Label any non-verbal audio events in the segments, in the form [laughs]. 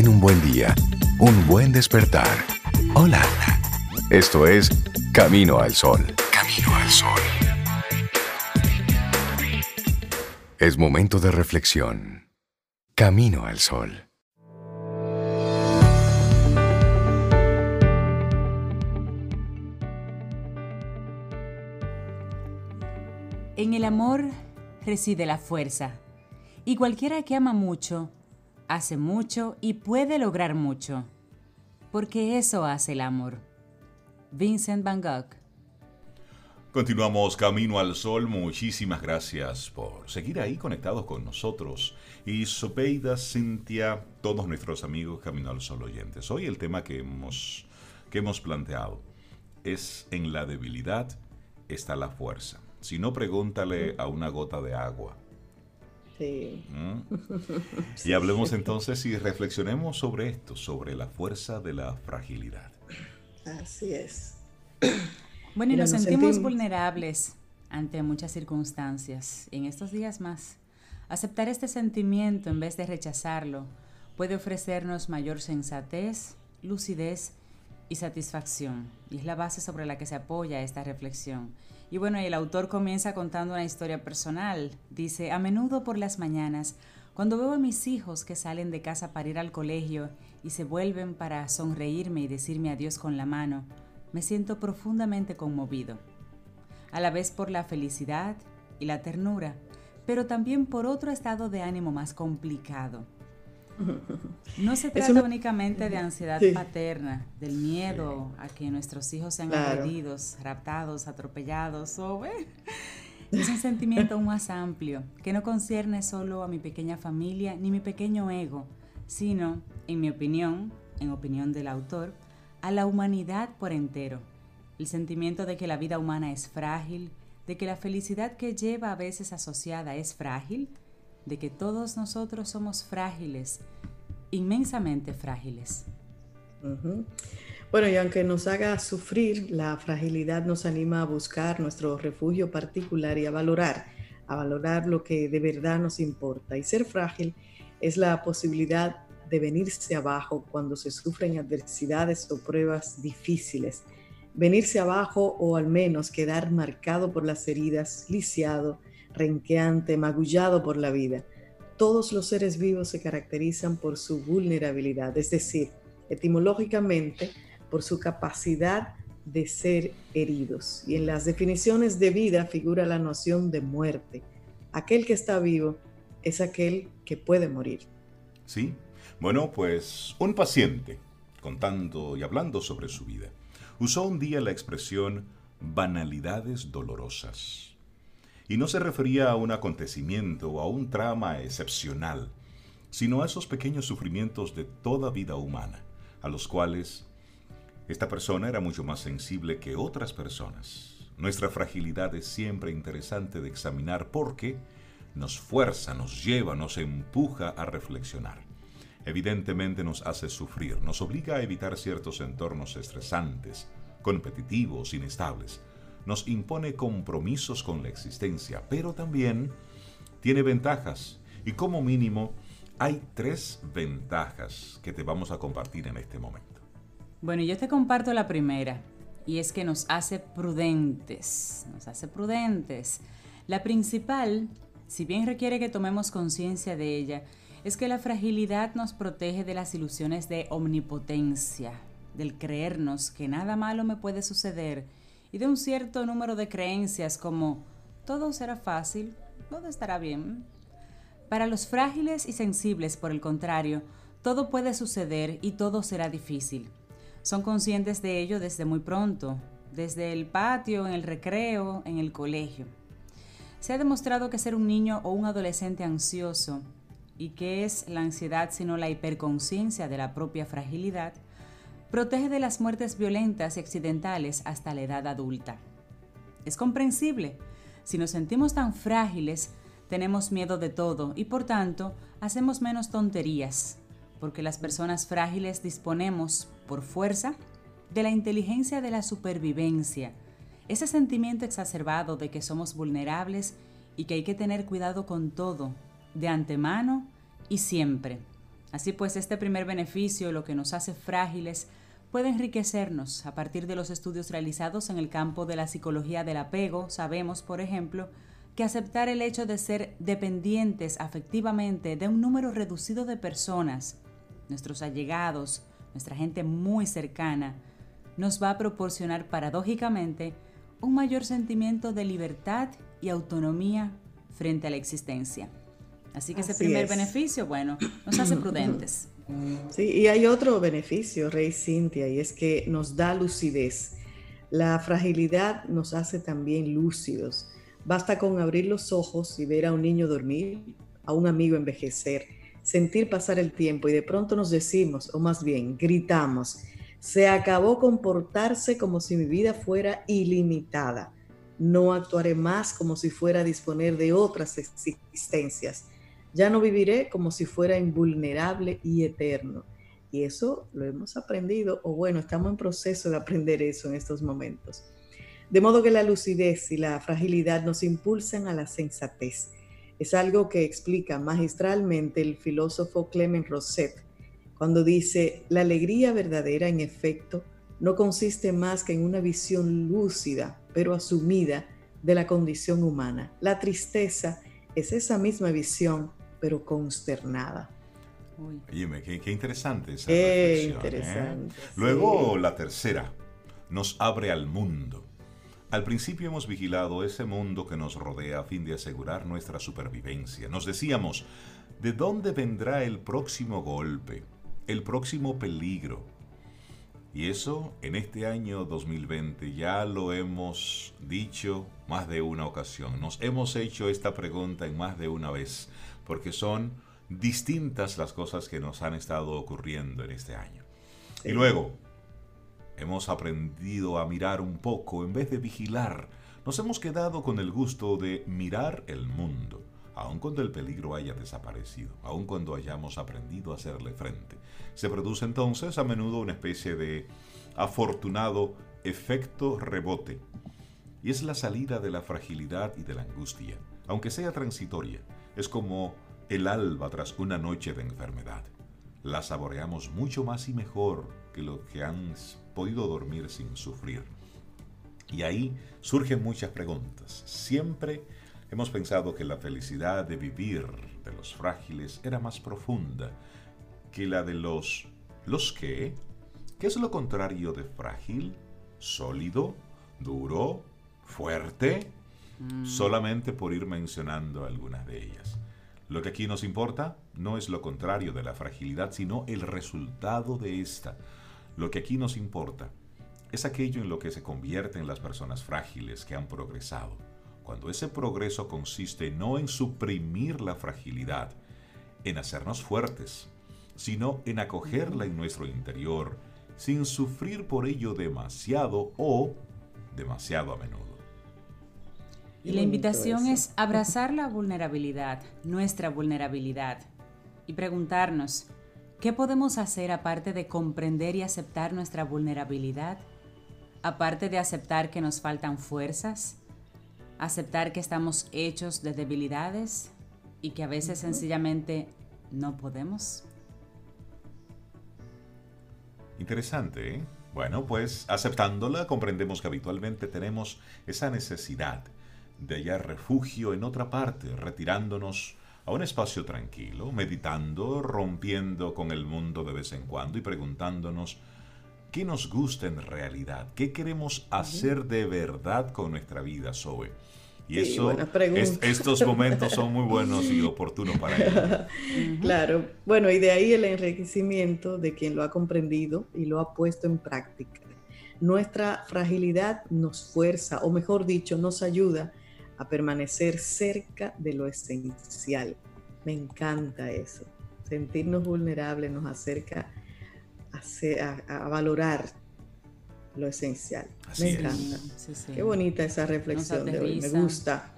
Ten un buen día, un buen despertar. Hola. Esto es Camino al Sol. Camino al Sol. Es momento de reflexión. Camino al Sol. En el amor reside la fuerza, y cualquiera que ama mucho, hace mucho y puede lograr mucho, porque eso hace el amor. Vincent Van Gogh. Continuamos Camino al Sol. Muchísimas gracias por seguir ahí conectados con nosotros. Y Sopeida, Cintia, todos nuestros amigos Camino al Sol oyentes. Hoy el tema que hemos, que hemos planteado es en la debilidad está la fuerza. Si no, pregúntale a una gota de agua ¿Mm? [laughs] Y hablemos entonces y reflexionemos sobre esto, sobre la fuerza de la fragilidad. Así es. [clears throat] Bueno, y nos, sentimos, vulnerables ante muchas circunstancias. en estos días más, aceptar este sentimiento en vez de rechazarlo puede ofrecernos mayor sensatez, lucidez y satisfacción. Y es la base sobre la que se apoya esta reflexión. Y bueno, el autor comienza contando una historia personal. Dice, a menudo por las mañanas, cuando veo a mis hijos que salen de casa para ir al colegio y se vuelven para sonreírme y decirme adiós con la mano, me siento profundamente conmovido. A la vez por la felicidad y la ternura, pero también por otro estado de ánimo más complicado [laughs] no se trata únicamente de ansiedad paterna, del miedo a que nuestros hijos sean agredidos, raptados, atropellados o... [laughs] Es un sentimiento aún más amplio, que no concierne solo a mi pequeña familia ni mi pequeño ego, sino, en mi opinión, en opinión del autor, a la humanidad por entero. El sentimiento de que la vida humana es frágil, de que la felicidad que lleva a veces asociada es frágil, de que todos nosotros somos frágiles, inmensamente frágiles. Bueno, y aunque nos haga sufrir, la fragilidad nos anima a buscar nuestro refugio particular y a valorar, a valorar lo que de verdad nos importa. Y ser frágil es la posibilidad de venirse abajo cuando se sufren adversidades o pruebas difíciles. Venirse abajo o al menos quedar marcado por las heridas, lisiado, renqueante, magullado por la vida. Todos los seres vivos se caracterizan por su vulnerabilidad, es decir, etimológicamente, por su capacidad de ser heridos. Y en las definiciones de vida figura la noción de muerte. Aquel que está vivo es aquel que puede morir. Sí, bueno, pues un paciente, contando y hablando sobre su vida, usó un día la expresión banalidades dolorosas y no se refería a un acontecimiento o a un trama excepcional, sino a esos pequeños sufrimientos de toda vida humana, a los cuales esta persona era mucho más sensible que otras personas. Nuestra fragilidad es siempre interesante de examinar porque nos fuerza, nos lleva, nos empuja a reflexionar. Evidentemente nos hace sufrir, nos obliga a evitar ciertos entornos estresantes, competitivos, inestables nos impone compromisos con la existencia, pero también tiene ventajas. Y como mínimo, hay tres ventajas que te vamos a compartir en este momento. Bueno, yo te comparto la primera, y es que nos hace prudentes, nos hace prudentes. La principal, si bien requiere que tomemos conciencia de ella, es que la fragilidad nos protege de las ilusiones de omnipotencia, del creernos que nada malo me puede suceder y de un cierto número de creencias como todo será fácil, todo estará bien. Para los frágiles y sensibles, por el contrario, todo puede suceder y todo será difícil. Son conscientes de ello desde muy pronto, desde el patio, en el recreo, en el colegio. Se ha demostrado que ser un niño o un adolescente ansioso, y que es la ansiedad sino la hiperconciencia de la propia fragilidad, protege de las muertes violentas y accidentales hasta la edad adulta. Es comprensible. Si nos sentimos tan frágiles, tenemos miedo de todo y por tanto hacemos menos tonterías, porque las personas frágiles disponemos, por fuerza, de la inteligencia de la supervivencia, ese sentimiento exacerbado de que somos vulnerables y que hay que tener cuidado con todo, de antemano y siempre. Así pues, este primer beneficio, lo que nos hace frágiles, puede enriquecernos. A partir de los estudios realizados en el campo de la psicología del apego, sabemos, por ejemplo, que aceptar el hecho de ser dependientes afectivamente de un número reducido de personas, nuestros allegados, nuestra gente muy cercana, nos va a proporcionar paradójicamente un mayor sentimiento de libertad y autonomía frente a la existencia. Así que ese primer beneficio, bueno, nos hace prudentes. Sí, y hay otro beneficio, Rey Cintia, y es que nos da lucidez. La fragilidad nos hace también lúcidos. Basta con abrir los ojos y ver a un niño dormir, a un amigo envejecer, sentir pasar el tiempo y de pronto nos decimos, o más bien gritamos, se acabó comportarse como si mi vida fuera ilimitada. No actuaré más como si fuera a disponer de otras existencias. Ya no viviré como si fuera invulnerable y eterno. Y eso lo hemos aprendido, o bueno, estamos en proceso de aprender eso en estos momentos. De modo que la lucidez y la fragilidad nos impulsan a la sensatez. Es algo que explica magistralmente el filósofo Clement Rosset cuando dice, la alegría verdadera en efecto no consiste más que en una visión lúcida, pero asumida, de la condición humana. La tristeza es esa misma visión, pero consternada. Oye, qué, interesante esa qué ¿eh? interesante. Luego la tercera, nos abre al mundo. Al principio hemos vigilado ese mundo que nos rodea a fin de asegurar nuestra supervivencia. Nos decíamos, ¿de dónde vendrá el próximo golpe? el próximo peligro. Y eso en este año 2020 ya lo hemos dicho más de una ocasión. Nos hemos hecho esta pregunta en más de una vez, porque son distintas las cosas que nos han estado ocurriendo en este año. Y luego, hemos aprendido a mirar un poco en vez de vigilar. Nos hemos quedado con el gusto de mirar el mundo aun cuando el peligro haya desaparecido, aun cuando hayamos aprendido a hacerle frente. Se produce entonces a menudo una especie de afortunado efecto rebote, y es la salida de la fragilidad y de la angustia, aunque sea transitoria, es como el alba tras una noche de enfermedad. La saboreamos mucho más y mejor que los que han podido dormir sin sufrir. Y ahí surgen muchas preguntas, siempre Hemos pensado que la felicidad de vivir de los frágiles era más profunda que la de los... ¿Los qué? ¿Qué es lo contrario de frágil? ¿Sólido? ¿Duro? ¿Fuerte? Mm. Solamente por ir mencionando algunas de ellas. Lo que aquí nos importa no es lo contrario de la fragilidad, sino el resultado de esta. Lo que aquí nos importa es aquello en lo que se convierten las personas frágiles que han progresado cuando ese progreso consiste no en suprimir la fragilidad, en hacernos fuertes, sino en acogerla en nuestro interior, sin sufrir por ello demasiado o demasiado a menudo. Y la invitación es abrazar la vulnerabilidad, nuestra vulnerabilidad, y preguntarnos, ¿qué podemos hacer aparte de comprender y aceptar nuestra vulnerabilidad? Aparte de aceptar que nos faltan fuerzas, aceptar que estamos hechos de debilidades y que a veces sencillamente no podemos. Interesante, ¿eh? Bueno, pues aceptándola comprendemos que habitualmente tenemos esa necesidad de hallar refugio en otra parte, retirándonos a un espacio tranquilo, meditando, rompiendo con el mundo de vez en cuando y preguntándonos qué nos gusta en realidad, qué queremos hacer de verdad con nuestra vida, Zoe. Y eso, estos momentos son muy buenos y [laughs] oportunos para ellos. Claro, bueno, y de ahí el enriquecimiento de quien lo ha comprendido y lo ha puesto en práctica. Nuestra fragilidad nos fuerza, o mejor dicho, nos ayuda a permanecer cerca de lo esencial. Me encanta eso. Sentirnos vulnerables nos acerca a, valorar lo esencial. me encanta. Qué bonita esa reflexión de hoy. Me gusta.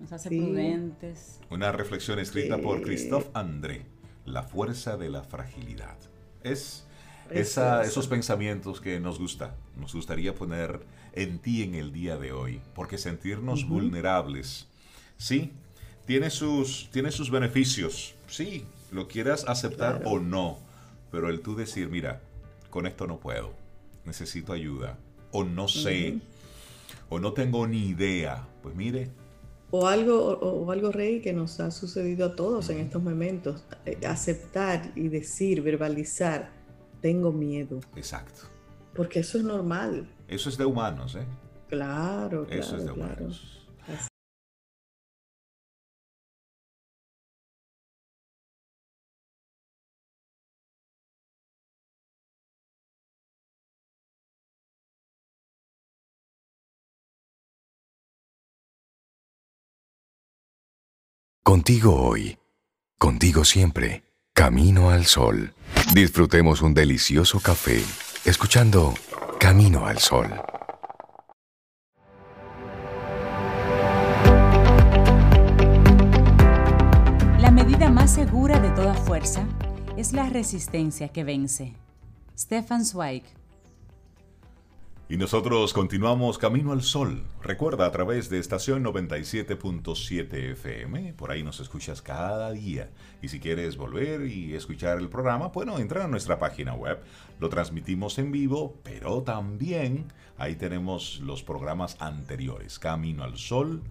Nos hace prudentes. Una reflexión escrita por Christophe André. La fuerza de la fragilidad. Es esos pensamientos que nos gusta, nos gustaría poner en ti en el día de hoy, porque sentirnos vulnerables, sí, tiene sus, tiene sus beneficios, sí, lo quieras aceptar o no, pero el tú decir, mira, con esto no puedo, necesito ayuda, o no sé, o no tengo ni idea, pues mire. O algo, o, algo, Rey, que nos ha sucedido a todos en estos momentos, eh, aceptar y decir, verbalizar, tengo miedo. Exacto. Porque eso es normal. Eso es de humanos, ¿eh? Claro, claro. Eso es de humanos. Contigo hoy, contigo siempre, camino al sol. Disfrutemos un delicioso café, escuchando Camino al Sol. La medida más segura de toda fuerza es la resistencia que vence. Stefan Zweig y nosotros continuamos Camino al Sol. Recuerda a través de estación 97.7 FM. Por ahí nos escuchas cada día. Y si quieres volver y escuchar el programa, bueno, entra a nuestra página web. Lo transmitimos en vivo, pero también ahí tenemos los programas anteriores. Camino al Sol.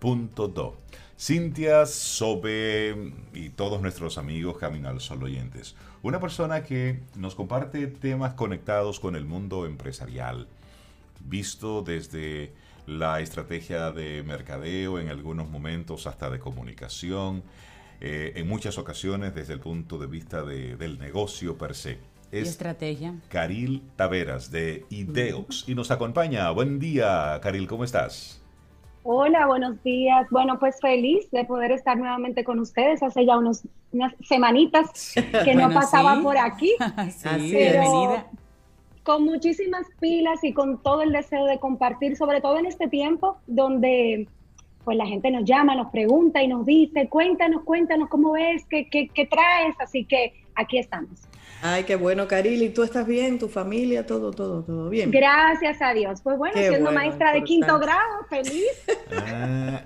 Do. Cintia, Sobe y todos nuestros amigos Camino al Sol oyentes. Una persona que nos comparte temas conectados con el mundo empresarial, visto desde la estrategia de mercadeo, en algunos momentos hasta de comunicación, eh, en muchas ocasiones desde el punto de vista del negocio per se. Es estrategia? Caril Taveras de Ideox y nos acompaña. Buen día, Caril, ¿cómo estás? Hola, buenos días. Bueno, pues feliz de poder estar nuevamente con ustedes. Hace ya unos, unas semanitas que no pasaba por aquí. [laughs] sí, bienvenida con muchísimas pilas y con todo el deseo de compartir, sobre todo en este tiempo donde pues la gente nos llama, nos pregunta y nos dice, cuéntanos, cuéntanos cómo ves, qué, qué, qué traes, así que aquí estamos. Ay, qué bueno, Caril. ¿Y tú estás bien? ¿Tu familia? Todo, todo, todo bien. Gracias a Dios. Pues bueno, siendo maestra de quinto grado, feliz. Ah,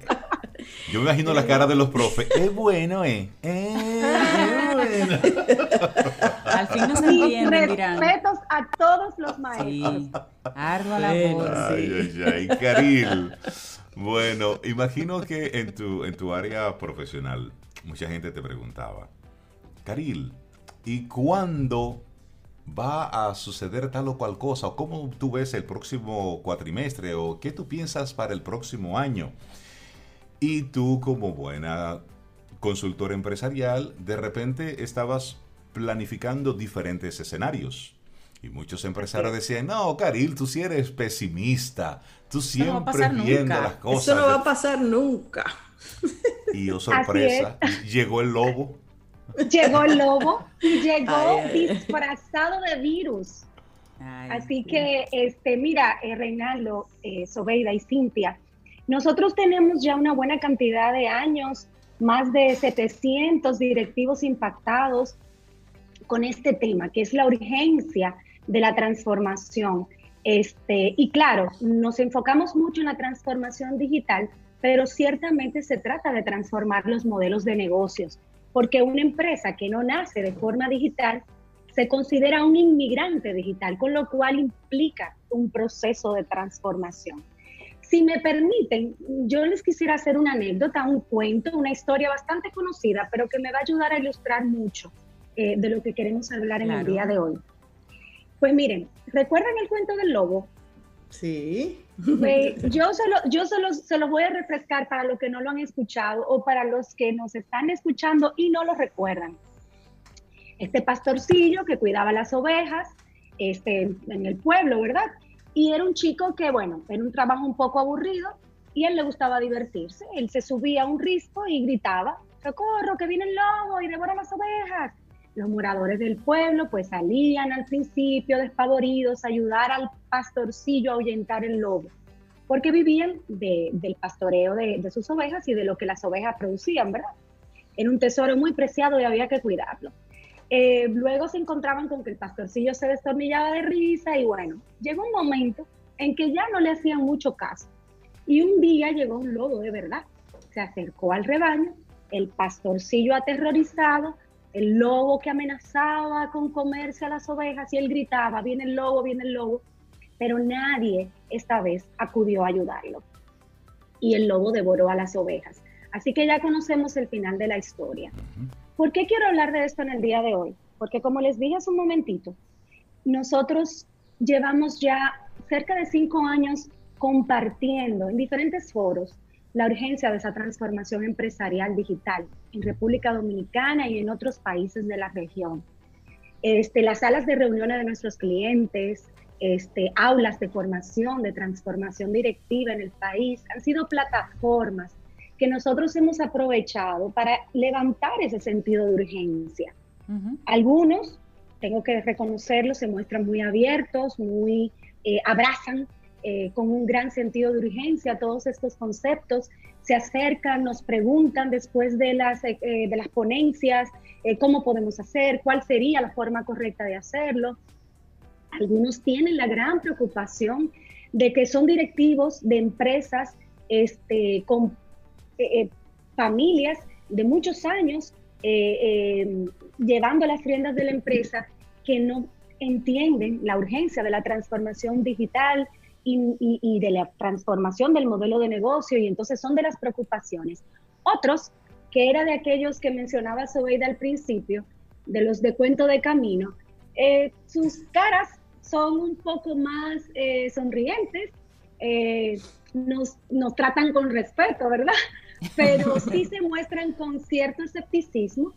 yo me imagino la cara de los profes. Es bueno, ¿eh? Es [laughs] bueno. [laughs] Al fin nos entienden, dirán. Respetos a todos los maestros. Sí, ardua labor. Ay, ay, ay, Caril. Bueno, imagino que en tu, en tu área profesional mucha gente te preguntaba, Caril, ¿y cuándo va a suceder tal o cual cosa? ¿O cómo tú ves el próximo cuatrimestre? ¿O qué tú piensas para el próximo año? Y tú como buena consultora empresarial, de repente estabas planificando diferentes escenarios. Y muchos empresarios decían, no, Caril, tú sí eres pesimista, tú siempre viendo las cosas. Eso no va a pasar nunca. Y oh sorpresa, llegó el lobo. Llegó el lobo y [laughs] llegó disfrazado de virus. Así que, este, mira, eh, Reinaldo, eh, Sobeida y Cintia, nosotros tenemos ya una buena cantidad de años, más de 700 directivos impactados con este tema, que es la urgencia de la transformación. Este, y claro, nos enfocamos mucho en la transformación digital, pero ciertamente se trata de transformar los modelos de negocios, porque una empresa que no nace de forma digital se considera un inmigrante digital, con lo cual implica un proceso de transformación. Si me permiten, yo les quisiera hacer una anécdota, un cuento, una historia bastante conocida, pero que me va a ayudar a ilustrar mucho eh, de lo que queremos hablar en el día de hoy. Pues miren, ¿recuerdan el cuento del lobo? Sí. Pues, [laughs] yo solo, yo solo se los voy a refrescar para los que no lo han escuchado o para los que nos están escuchando y no lo recuerdan. Este pastorcillo que cuidaba las ovejas este, en el pueblo, ¿verdad? Y era un chico que, bueno, era un trabajo un poco aburrido y él le gustaba divertirse. Él se subía a un risco y gritaba, socorro, que viene el lobo y devora las ovejas. Los moradores del pueblo pues salían al principio despavoridos a ayudar al pastorcillo a ahuyentar el lobo, porque vivían del pastoreo de, de, sus ovejas y de lo que las ovejas producían, ¿verdad? Era un tesoro muy preciado y había que cuidarlo. Eh, luego se encontraban con que el pastorcillo se destornillaba de risa y bueno, llegó un momento en que ya no le hacían mucho caso. Y un día llegó un lobo de verdad. Se acercó al rebaño, el pastorcillo aterrorizado, el lobo que amenazaba con comerse a las ovejas y él gritaba, viene el lobo, viene el lobo, pero nadie esta vez acudió a ayudarlo. Y el lobo devoró a las ovejas. Así que ya conocemos el final de la historia. ¿Por qué quiero hablar de esto en el día de hoy? Porque como les dije hace un momentito, nosotros llevamos ya cerca de cinco años compartiendo en diferentes foros la urgencia de esa transformación empresarial digital en República Dominicana y en otros países de la región. Este, las salas de reuniones de nuestros clientes, este, aulas de formación, de transformación directiva en el país, han sido plataformas que nosotros hemos aprovechado para levantar ese sentido de urgencia. Algunos, tengo que reconocerlo, se muestran muy abiertos, muy eh, abrazan eh, con un gran sentido de urgencia todos estos conceptos, se acercan, nos preguntan después de las, eh, de las ponencias cómo podemos hacer, cuál sería la forma correcta de hacerlo. Algunos tienen la gran preocupación de que son directivos de empresas este, con eh, eh, familias de muchos años eh, llevando las riendas de la empresa que no entienden la urgencia de la transformación digital y, de la transformación del modelo de negocio y entonces son de las preocupaciones. Otros, que era de aquellos que mencionaba Sobeida al principio, de los de cuento de camino, sus caras son un poco más sonrientes, nos, nos, tratan con respeto, ¿verdad? Pero [laughs] sí se muestran con cierto escepticismo.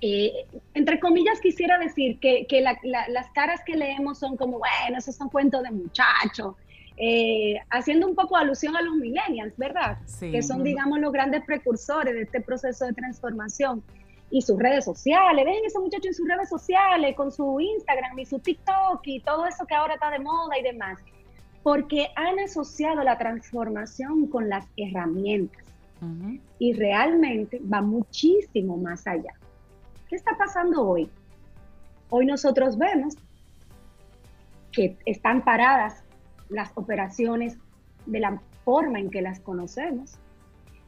Eh, entre comillas, quisiera decir que, que las caras que leemos son como, bueno, esos son cuentos de muchachos, eh, haciendo un poco alusión a los millennials, ¿verdad? Que son, digamos, los grandes precursores de este proceso de transformación. Y sus redes sociales, ven esos muchachos en sus redes sociales, con su Instagram y su TikTok y todo eso que ahora está de moda y demás, porque han asociado la transformación con las herramientas. Y realmente va muchísimo más allá. ¿Qué está pasando hoy? Hoy nosotros vemos que están paradas las operaciones de la forma en que las conocemos.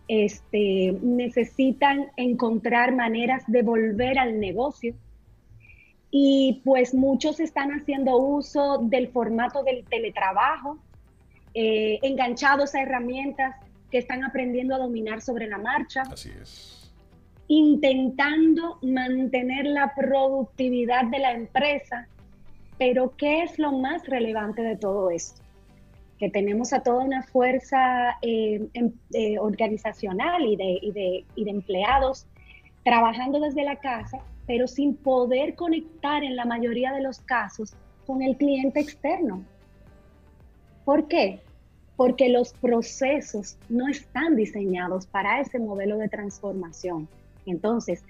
Este, necesitan encontrar maneras de volver al negocio. Y pues muchos están haciendo uso del formato del teletrabajo, eh, enganchados a herramientas que están aprendiendo a dominar sobre la marcha. Así es. Intentando mantener la productividad de la empresa. Pero ¿qué es lo más relevante de todo esto? Que tenemos a toda una fuerza eh, em, eh, organizacional y de, y, de, y de empleados trabajando desde la casa, pero sin poder conectar en la mayoría de los casos con el cliente externo. ¿Por qué? Porque los procesos no están diseñados para ese modelo de transformación. Entonces,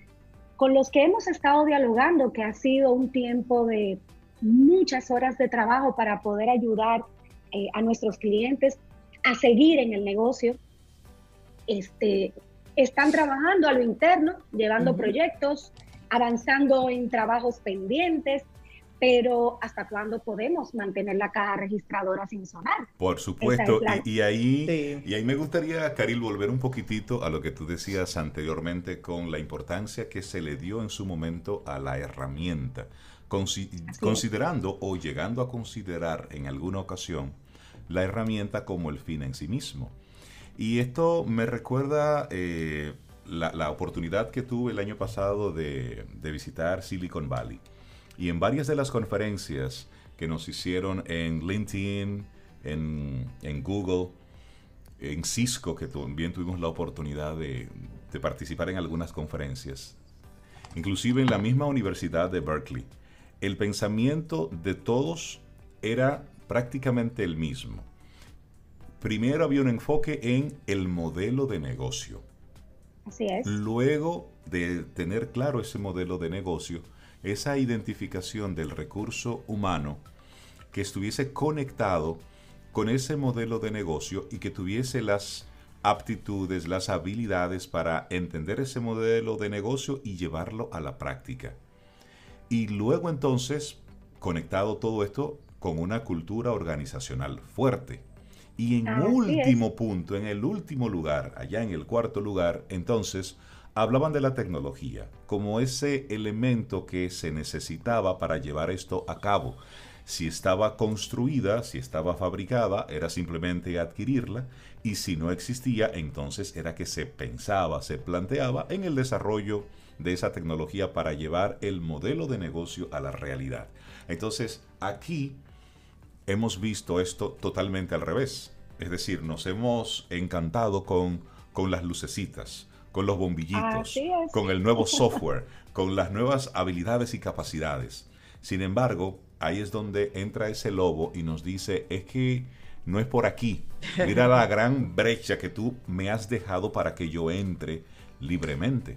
con los que hemos estado dialogando, que ha sido un tiempo de muchas horas de trabajo para poder ayudar eh, a nuestros clientes a seguir en el negocio, este, están trabajando a lo interno, llevando proyectos, avanzando en trabajos pendientes, pero ¿hasta cuándo podemos mantener la caja registradora sin sonar? Por supuesto, y, ahí, y ahí me gustaría, Caril, volver un poquitito a lo que tú decías anteriormente con la importancia que se le dio en su momento a la herramienta, considerando o llegando a considerar en alguna ocasión la herramienta como el fin en sí mismo. Y esto me recuerda eh, la, oportunidad que tuve el año pasado de, de visitar Silicon Valley. Y en varias de las conferencias que nos hicieron en LinkedIn, en, en Google, en Cisco, que también tuvimos la oportunidad de, de participar en algunas conferencias, inclusive en la misma Universidad de Berkeley. El pensamiento de todos era prácticamente el mismo. Primero había un enfoque en el modelo de negocio. Así es. Luego de tener claro ese modelo de negocio, esa identificación del recurso humano que estuviese conectado con ese modelo de negocio y que tuviese las aptitudes, las habilidades para entender ese modelo de negocio y llevarlo a la práctica. Y luego entonces, conectado todo esto con una cultura organizacional fuerte. Y en último punto, en el último lugar, allá en el cuarto lugar, entonces, hablaban de la tecnología como ese elemento que se necesitaba para llevar esto a cabo. Si estaba construida, si estaba fabricada, era simplemente adquirirla y si no existía, entonces era que se pensaba, se planteaba en el desarrollo de esa tecnología para llevar el modelo de negocio a la realidad. Entonces, aquí hemos visto esto totalmente al revés. Es decir, nos hemos encantado con, con las lucecitas, con los bombillitos, con el nuevo software, con las nuevas habilidades y capacidades. Sin embargo, ahí es donde entra ese lobo y nos dice, es que no es por aquí. Mira la gran brecha que tú me has dejado para que yo entre libremente.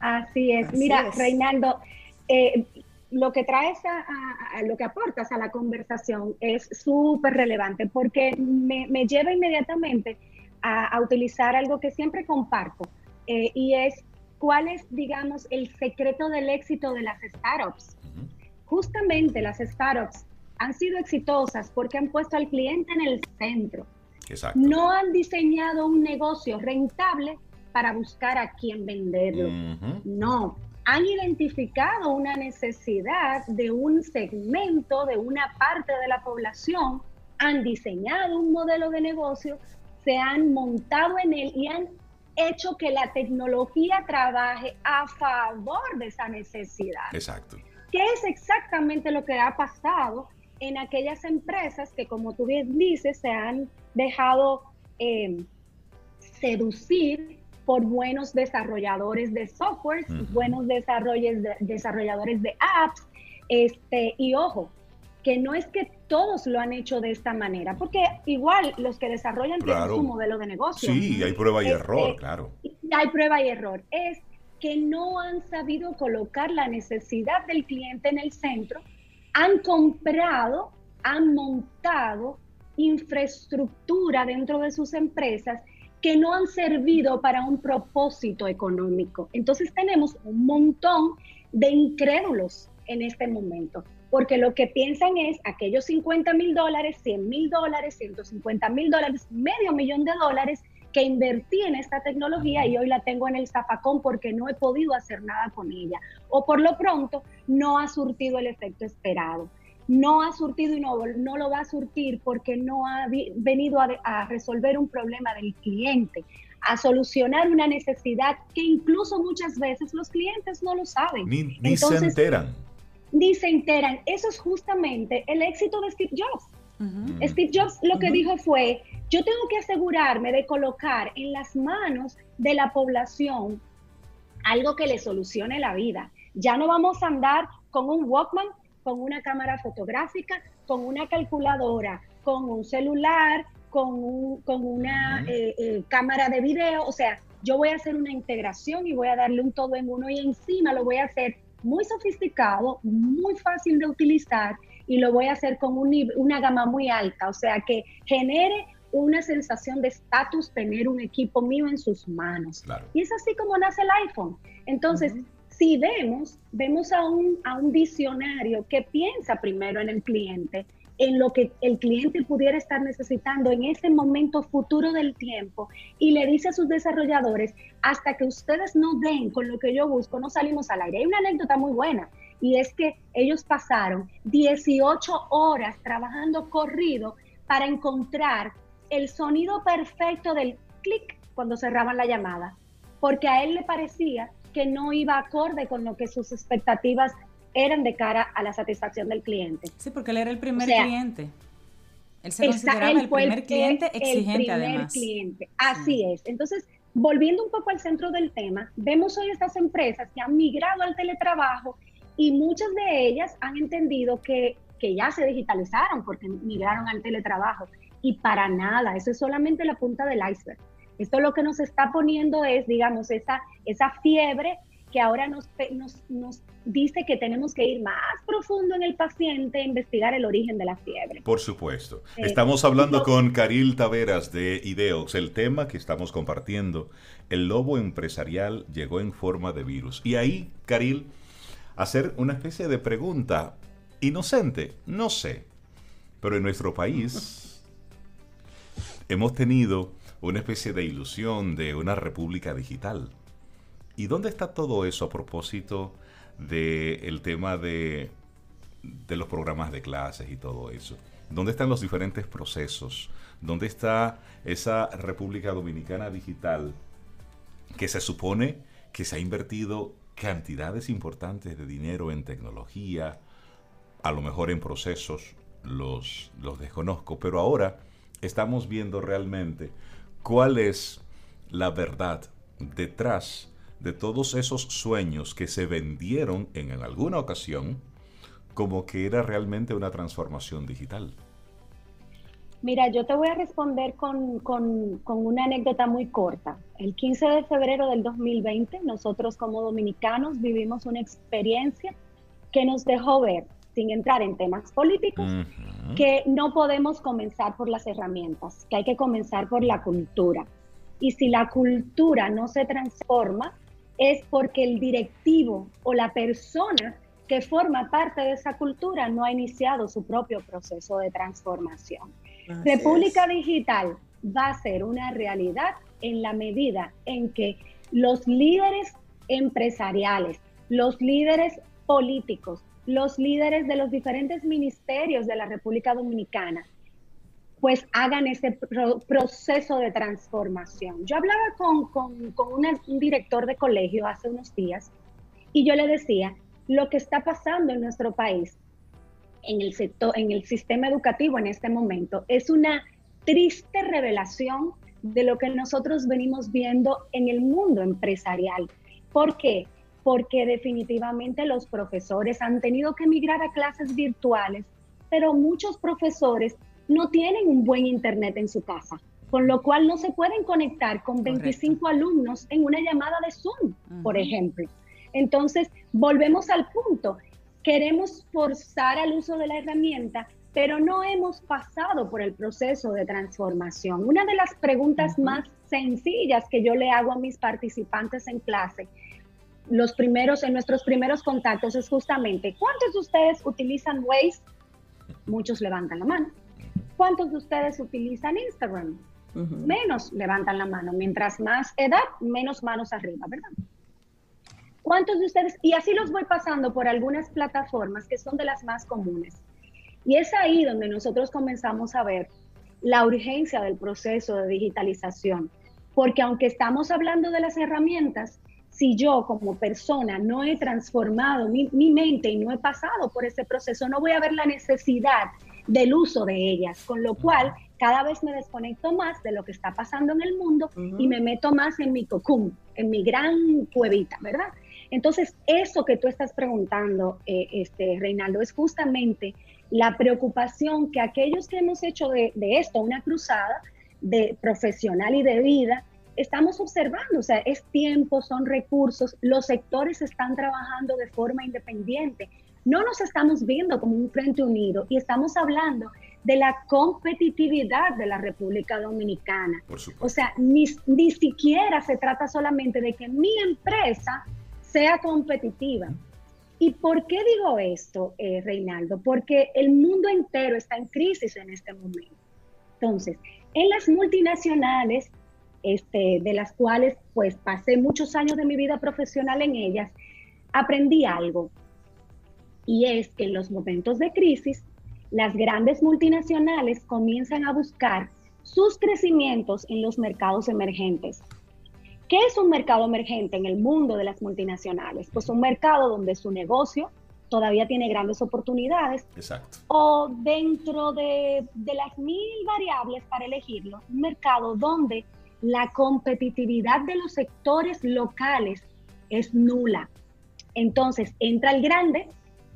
Así es. Mira, Reinaldo, eh, lo que traes a, lo que aportas a la conversación es súper relevante porque me, lleva inmediatamente a, utilizar algo que siempre comparto eh, y es cuál es, digamos, el secreto del éxito de las startups justamente las startups han sido exitosas porque han puesto al cliente en el centro. No han diseñado un negocio rentable para buscar a quién venderlo. No, han identificado una necesidad de un segmento, de una parte de la población, han diseñado un modelo de negocio, se han montado en él y han hecho que la tecnología trabaje a favor de esa necesidad. Exacto. ¿Qué es exactamente lo que ha pasado en aquellas empresas que, como tú bien dices, se han dejado eh, seducir por buenos desarrolladores de software, buenos desarrolladores de apps, este, y ojo, que no es que todos lo han hecho de esta manera, porque igual los que desarrollan tienen su modelo de negocio. Sí, hay prueba y este, error, claro. Hay prueba y error. Es que no han sabido colocar la necesidad del cliente en el centro, han comprado, han montado infraestructura dentro de sus empresas que no han servido para un propósito económico. Entonces tenemos un montón de incrédulos en este momento, porque lo que piensan es aquellos 50 mil dólares, 100 mil dólares, 150 mil dólares, medio millón de dólares que invertí en esta tecnología y hoy la tengo en el zafacón porque no he podido hacer nada con ella. O por lo pronto no ha surtido el efecto esperado. No ha surtido y no, no lo va a surtir porque no ha venido a, resolver un problema del cliente, a solucionar una necesidad que incluso muchas veces los clientes no lo saben. Ni, se enteran. Ni se enteran. Eso es justamente el éxito de Steve Jobs. Steve Jobs lo que dijo fue, yo tengo que asegurarme de colocar en las manos de la población algo que le solucione la vida. Ya no vamos a andar con un Walkman, con una cámara fotográfica, con una calculadora, con un celular, con, con una eh, eh, cámara de video. O sea, yo voy a hacer una integración y voy a darle un todo en uno y encima lo voy a hacer muy sofisticado, muy fácil de utilizar y lo voy a hacer con una gama muy alta. O sea, que genere una sensación de estatus tener un equipo mío en sus manos. Y es así como nace el iPhone. Entonces, si vemos, vemos a un, a un visionario que piensa primero en el cliente, en lo que el cliente pudiera estar necesitando en ese momento futuro del tiempo y le dice a sus desarrolladores, hasta que ustedes no den con lo que yo busco, no salimos al aire. Hay una anécdota muy buena y es que ellos pasaron 18 horas trabajando corrido para encontrar el sonido perfecto del clic cuando cerraban la llamada, porque a él le parecía que no iba acorde con lo que sus expectativas eran de cara a la satisfacción del cliente. Sí, porque él era el primer cliente. Él se consideraba el primer cliente exigente el primer cliente. Así es. Entonces, volviendo un poco al centro del tema, vemos hoy estas empresas que han migrado al teletrabajo y muchas de ellas han entendido que, que ya se digitalizaron porque migraron al teletrabajo. Y para nada, eso es solamente la punta del iceberg. Esto lo que nos está poniendo es, digamos, esa, esa fiebre que ahora nos, nos, dice que tenemos que ir más profundo en el paciente e investigar el origen de la fiebre. Por supuesto. Eh, estamos hablando con Caril Taveras de Ideox. El tema que estamos compartiendo, el lobo empresarial llegó en forma de virus. Y ahí, Caril, hacer una especie de pregunta inocente, no sé, pero en nuestro país hemos tenido una especie de ilusión de una república digital. ¿Y dónde está todo eso a propósito del tema de, de los programas de clases y todo eso? ¿Dónde están los diferentes procesos? ¿Dónde está esa República Dominicana digital que se supone que se ha invertido cantidades importantes de dinero en tecnología, a lo mejor en procesos, los, los desconozco, pero ahora estamos viendo realmente cuál es la verdad detrás de todos esos sueños que se vendieron en, alguna ocasión como que era realmente una transformación digital? Mira, yo te voy a responder con, con, una anécdota muy corta. El 15 de febrero del 2020, nosotros como dominicanos vivimos una experiencia que nos dejó ver, sin entrar en temas políticos, que no podemos comenzar por las herramientas, que hay que comenzar por la cultura. Y si la cultura no se transforma, es porque el directivo o la persona que forma parte de esa cultura no ha iniciado su propio proceso de transformación. República Digital va a ser una realidad en la medida en que los líderes empresariales, los líderes políticos, los líderes de los diferentes ministerios de la República Dominicana pues hagan ese proceso de transformación. Yo hablaba con, un director de colegio hace unos días y yo le decía, lo que está pasando en nuestro país, en el, sector, en el sistema educativo en este momento, es una triste revelación de lo que nosotros venimos viendo en el mundo empresarial. ¿Por qué? Porque definitivamente los profesores han tenido que migrar a clases virtuales, pero muchos profesores no tienen un buen internet en su casa, con lo cual no se pueden conectar con 25 alumnos en una llamada de Zoom, por ejemplo. Entonces, volvemos al punto. Queremos forzar al uso de la herramienta, pero no hemos pasado por el proceso de transformación. Una de las preguntas más sencillas que yo le hago a mis participantes en clase, los primeros, en nuestros primeros contactos, es justamente, ¿cuántos de ustedes utilizan Waze? Muchos levantan la mano. ¿Cuántos de ustedes utilizan Instagram? Menos levantan la mano. Mientras más edad, menos manos arriba, ¿verdad? ¿Cuántos de ustedes? Y así los voy pasando por algunas plataformas que son de las más comunes. Y es ahí donde nosotros comenzamos a ver la urgencia del proceso de digitalización. Porque aunque estamos hablando de las herramientas, si yo como persona no he transformado mi, mi, mente y no he pasado por ese proceso, no voy a ver la necesidad del uso de ellas, con lo cual cada vez me desconecto más de lo que está pasando en el mundo y me meto más en mi cocum, en mi gran cuevita, ¿verdad? Entonces, eso que tú estás preguntando, eh, este, Reinaldo, es justamente la preocupación que aquellos que hemos hecho de, de esto una cruzada de profesional y de vida, estamos observando, o sea, es tiempo, son recursos, los sectores están trabajando de forma independiente, no nos estamos viendo como un frente unido y estamos hablando de la competitividad de la República Dominicana. o sea, ni, siquiera se trata solamente de que mi empresa sea competitiva. ¿Y por qué digo esto, eh, Reinaldo? Porque el mundo entero está en crisis en este momento. Entonces, en las multinacionales, este, de las cuales pues pasé muchos años de mi vida profesional en ellas, aprendí algo y es que en los momentos de crisis, las grandes multinacionales comienzan a buscar sus crecimientos en los mercados emergentes. ¿Qué es un mercado emergente en el mundo de las multinacionales? Pues un mercado donde su negocio, todavía tiene grandes oportunidades. Exacto. O dentro de, de las mil variables para elegirlo, un mercado donde la competitividad de los sectores locales es nula. Entonces entra el grande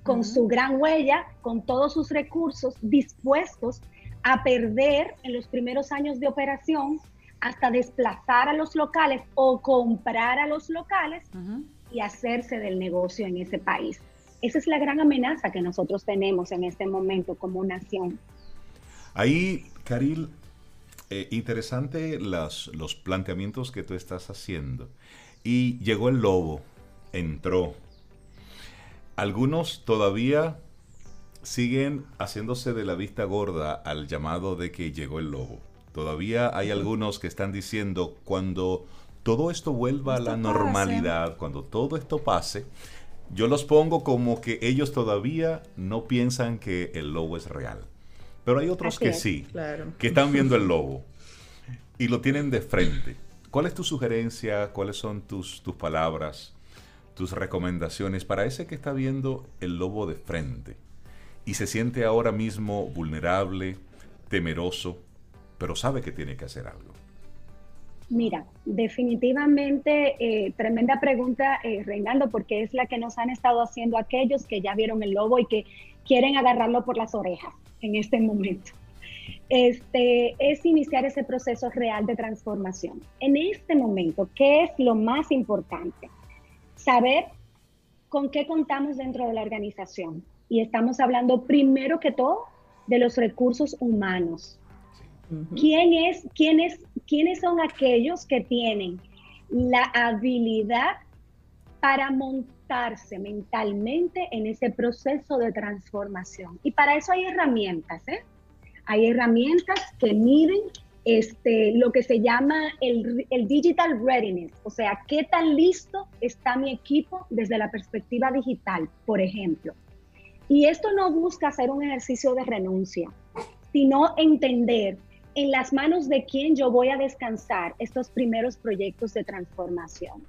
con su gran huella, con todos sus recursos dispuestos a perder en los primeros años de operación hasta desplazar a los locales o comprar a los locales y hacerse del negocio en ese país. Esa es la gran amenaza que nosotros tenemos en este momento como nación. Ahí, Caril, eh, interesante los planteamientos que tú estás haciendo. Y llegó el lobo, entró. Algunos todavía siguen haciéndose de la vista gorda al llamado de que llegó el lobo. Todavía hay algunos que están diciendo cuando todo esto vuelva a la normalidad, cuando todo esto pase, yo los pongo como que ellos todavía no piensan que el lobo es real. Pero hay otros que sí, que están viendo el [laughs] lobo y lo tienen de frente. ¿Cuál es tu sugerencia? ¿Cuáles son tus, tus palabras, tus recomendaciones para ese que está viendo el lobo de frente y se siente ahora mismo vulnerable, temeroso, pero sabe que tiene que hacer algo? Mira, definitivamente eh, tremenda pregunta, eh, Reinaldo, porque es la que nos han estado haciendo aquellos que ya vieron el lobo y que quieren agarrarlo por las orejas en este momento. Este, es iniciar ese proceso real de transformación. En este momento, ¿qué es lo más importante? Saber con qué contamos dentro de la organización. Y estamos hablando primero que todo de los recursos humanos, ¿Quién es, quién es, ¿Quiénes son aquellos que tienen la habilidad para montarse mentalmente en ese proceso de transformación? Y para eso hay herramientas, ¿eh? Hay herramientas que miden este, lo que se llama el, el, digital readiness, o sea, qué tan listo está mi equipo desde la perspectiva digital, por ejemplo. Y esto no busca hacer un ejercicio de renuncia, sino entender en las manos de quién yo voy a descansar estos primeros proyectos de transformación.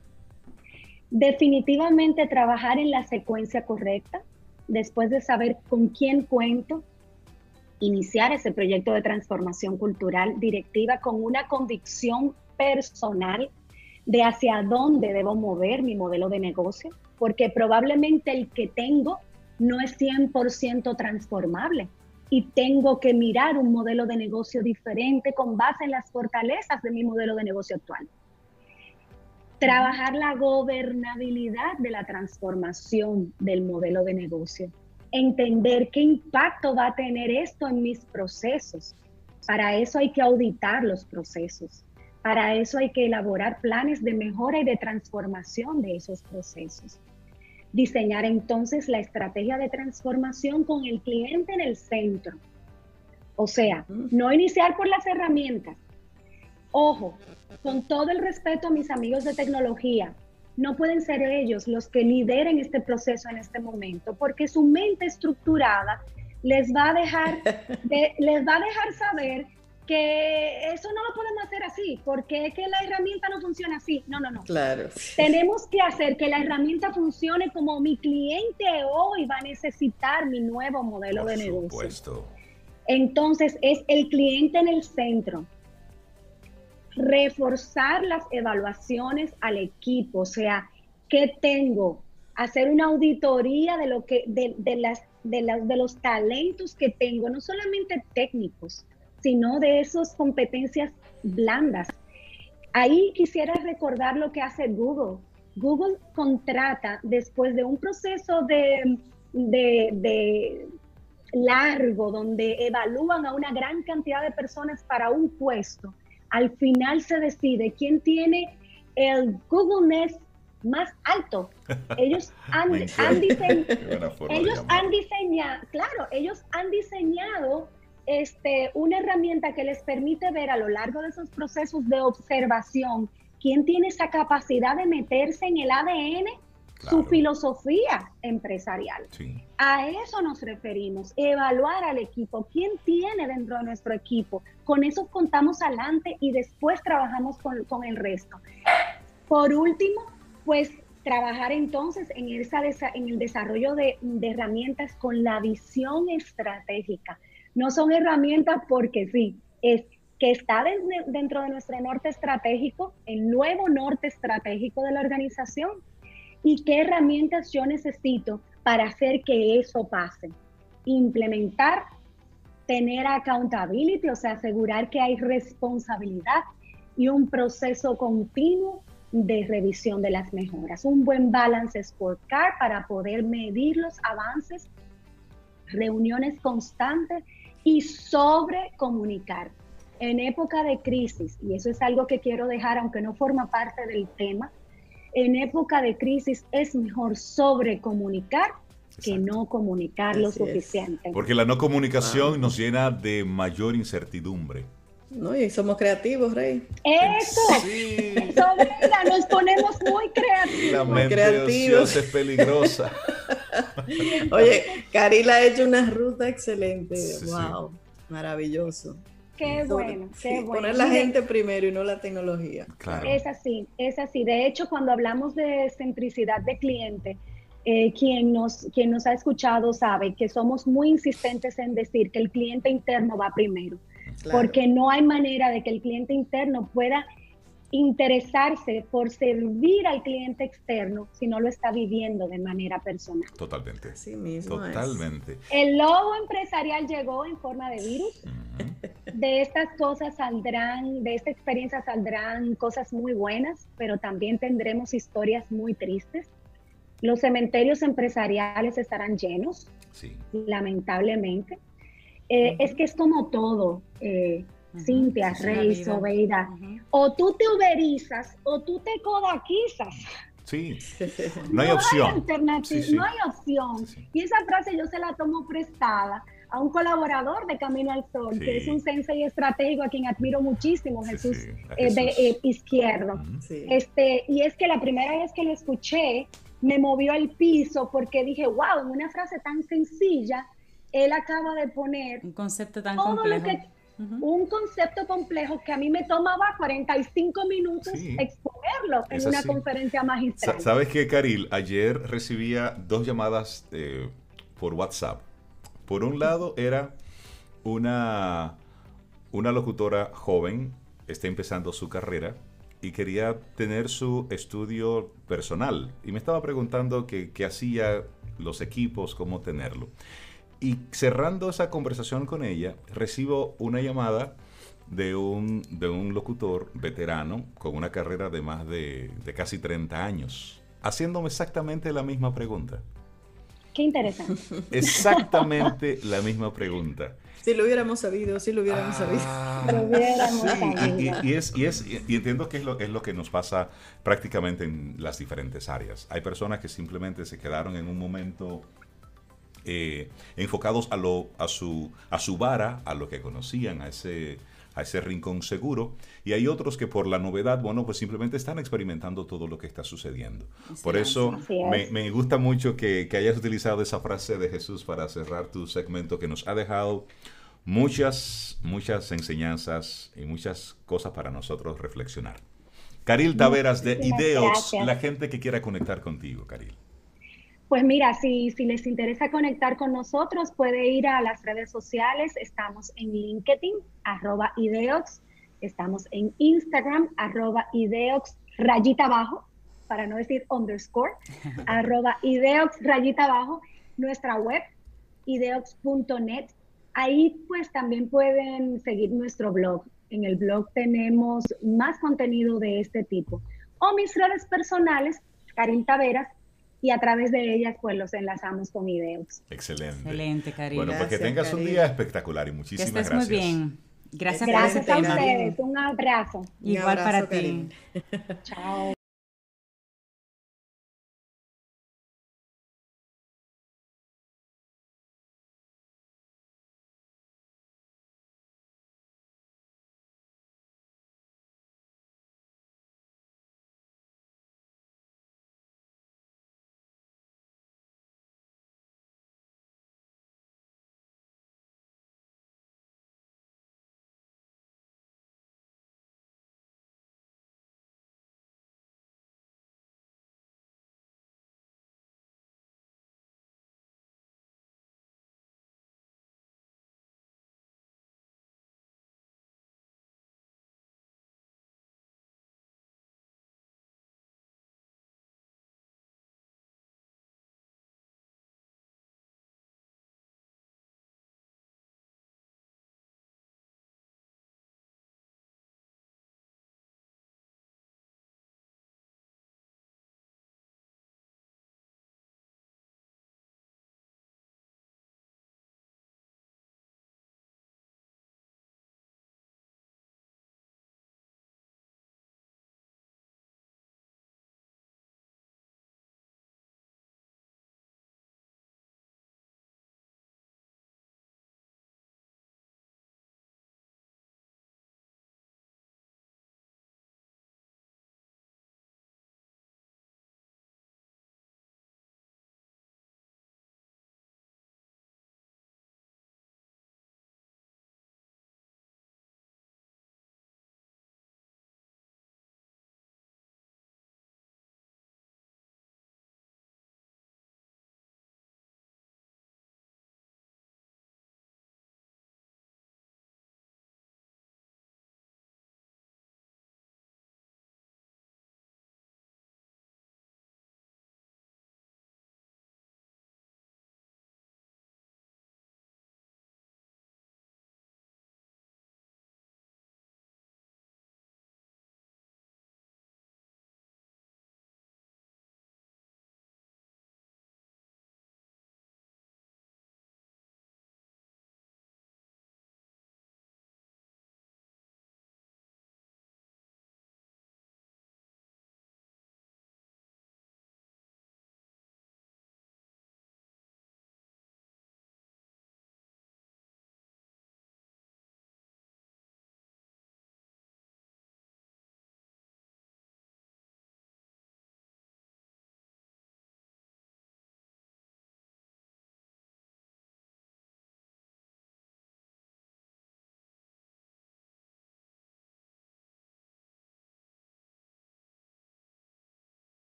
Definitivamente trabajar en la secuencia correcta, después de saber con quién cuento, iniciar ese proyecto de transformación cultural directiva con una convicción personal de hacia dónde debo mover mi modelo de negocio, porque probablemente el que tengo no es 100% transformable y tengo que mirar un modelo de negocio diferente con base en las fortalezas de mi modelo de negocio actual. Trabajar la gobernabilidad de la transformación del modelo de negocio. Entender qué impacto va a tener esto en mis procesos. Para eso hay que auditar los procesos. Para eso hay que elaborar planes de mejora y de transformación de esos procesos Diseñar entonces la estrategia de transformación con el cliente en el centro. O sea, no iniciar por las herramientas. Ojo, con todo el respeto a mis amigos de tecnología, no pueden ser ellos los que lideren este proceso en este momento, porque su mente estructurada les va a dejar, [laughs] les va a dejar saber que eso no lo podemos hacer así, porque es que la herramienta no funciona así. No, no, no. Claro. Tenemos que hacer que la herramienta funcione como mi cliente hoy va a necesitar mi nuevo modelo de negocio. Supuesto. Entonces, es el cliente en el centro. Reforzar las evaluaciones al equipo, o sea, ¿qué tengo? Hacer una auditoría de lo que, de, de las, de, las, de los talentos que tengo, no solamente técnicos, sino de esas competencias blandas. Ahí quisiera recordar lo que hace Google. Google contrata después de un proceso de, de, largo donde evalúan a una gran cantidad de personas para un puesto. Al final se decide quién tiene el Google Nest más alto. [laughs] Ellos han, han, ellos han diseñado, claro, ellos han diseñado este, una herramienta que les permite ver a lo largo de esos procesos de observación quién tiene esa capacidad de meterse en el ADN su filosofía empresarial. A eso nos referimos, evaluar al equipo, quién tiene dentro de nuestro equipo. Con eso contamos adelante y después trabajamos con, con el resto. Por último, pues trabajar entonces en, esa, en el desarrollo de, de herramientas con la visión estratégica. No son herramientas porque sí, es que está dentro de nuestro norte estratégico, el nuevo norte estratégico de la organización, y qué herramientas yo necesito para hacer que eso pase. Implementar, tener accountability, o sea, asegurar que hay responsabilidad y un proceso continuo de revisión de las mejoras. Un buen balance scorecard para poder medir los avances, reuniones constantes y sobre comunicar en época de crisis, y eso es algo que quiero dejar, aunque no forma parte del tema, en época de crisis es mejor sobrecomunicar que no comunicar lo suficiente. Porque la no comunicación nos llena de mayor incertidumbre. No, y somos creativos, Rey. Eso, sí. [laughs] eso nos ponemos muy creativos. La mente creativos. es peligrosa. [laughs] Oye, Carila ha hecho una ruta excelente. wow, maravilloso. Qué bueno, qué bueno. Poner la gente primero y no la tecnología. Es así, es así. De hecho, cuando hablamos de centricidad de cliente, eh, quien, nos, quien nos ha escuchado sabe que somos muy insistentes en decir que el cliente interno va primero, porque no hay manera de que el cliente interno pueda interesarse por servir al cliente externo si no lo está viviendo de manera personal. Totalmente. Sí mismo. Totalmente. El lobo empresarial llegó en forma de virus. De estas cosas saldrán, de esta experiencia saldrán cosas muy buenas, pero también tendremos historias muy tristes. Los cementerios empresariales estarán llenos, lamentablemente. Eh, es que es como todo. Eh, Cintia, Rey, Sobeida. O tú te uberizas o tú te codaquizas. Sí, [laughs] no hay opción. No hay opción. Y esa frase yo se la tomo prestada a un colaborador de Camino al Sol, que es un sensei estratégico a quien admiro muchísimo, Jesús, eh, de eh, Izquierdo. Este, y es que la primera vez que lo escuché, me movió el piso porque dije, wow, en una frase tan sencilla, él acaba de poner un concepto tan complejo un concepto complejo que a mí me tomaba 45 minutos exponerlo en una conferencia magistral. ¿Sabes qué, Caril? Ayer recibía dos llamadas eh, por WhatsApp. Por un lado era una, una locutora joven, está empezando su carrera y quería tener su estudio personal. Y me estaba preguntando qué hacía los equipos, cómo tenerlo. Y cerrando esa conversación con ella, recibo una llamada de un, de un locutor veterano con una carrera de más de, casi 30 años, haciéndome exactamente la misma pregunta. Qué interesante. [laughs] Exactamente la misma pregunta. Si lo hubiéramos sabido, si lo hubiéramos ah, sabido. Lo hubiéramos sabido. Y, es, y, es, y entiendo que es lo, es lo que nos pasa prácticamente en las diferentes áreas. Hay personas que simplemente se quedaron en un momento eh, enfocados a, lo, a, su, a su vara, a lo que conocían, a ese, a ese rincón seguro. Y hay otros que por la novedad, bueno, pues simplemente están experimentando todo lo que está sucediendo. por eso me, me, gusta mucho que, que, hayas utilizado esa frase de Jesús para cerrar tu segmento que nos ha dejado muchas, muchas enseñanzas y muchas cosas para nosotros reflexionar. Caril Taveras de Ideos, la gente que quiera conectar contigo, Caril. Pues mira, si, si les interesa conectar con nosotros, puede ir a las redes sociales. Estamos en LinkedIn, arroba Ideox. Estamos en Instagram, arroba Ideox, rayita abajo, para no decir underscore, [laughs] arroba Ideox, rayita abajo. Nuestra web, ideox.net. Ahí pues también pueden seguir nuestro blog. En el blog tenemos más contenido de este tipo. O mis redes personales, Karin Taveras, y a través de ellas pues los enlazamos con videos. Excelente. Excelente, Karina. Bueno, pues que tengas un día espectacular y muchísimas que estés gracias. muy bien. Gracias, gracias por a ustedes. Un abrazo. Igual para ti. Chao.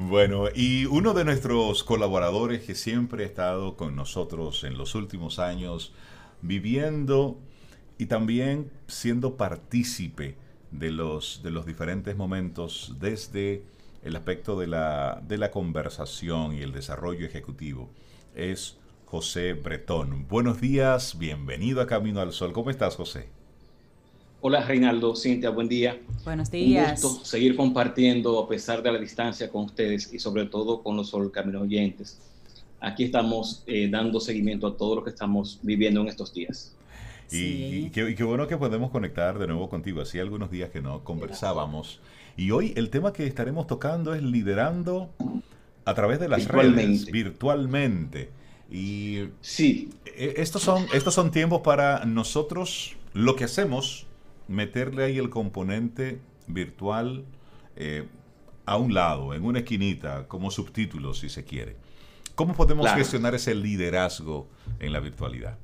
Bueno, y uno de nuestros colaboradores que siempre ha estado con nosotros en los últimos años, viviendo y también siendo partícipe de los, de los diferentes momentos desde el aspecto de la, de la conversación y el desarrollo ejecutivo, es José Bretón. Buenos días, bienvenido a Camino al Sol. ¿Cómo estás, José? Hola Reinaldo, Cintia, buen día. Buenos días. Un gusto seguir compartiendo a pesar de la distancia con ustedes y sobre todo con los Camino oyentes. Aquí estamos eh, dando seguimiento a todo lo que estamos viviendo en estos días. Y, qué, bueno que podemos conectar de nuevo contigo. Hacía algunos días que no conversábamos. Y hoy el tema que estaremos tocando es liderando a través de las redes, virtualmente. Y sí. E, estos son, estos son tiempos para nosotros, lo que hacemos, meterle ahí el componente virtual eh, a un lado, en una esquinita, como subtítulo, si se quiere. ¿Cómo podemos gestionar ese liderazgo en la virtualidad?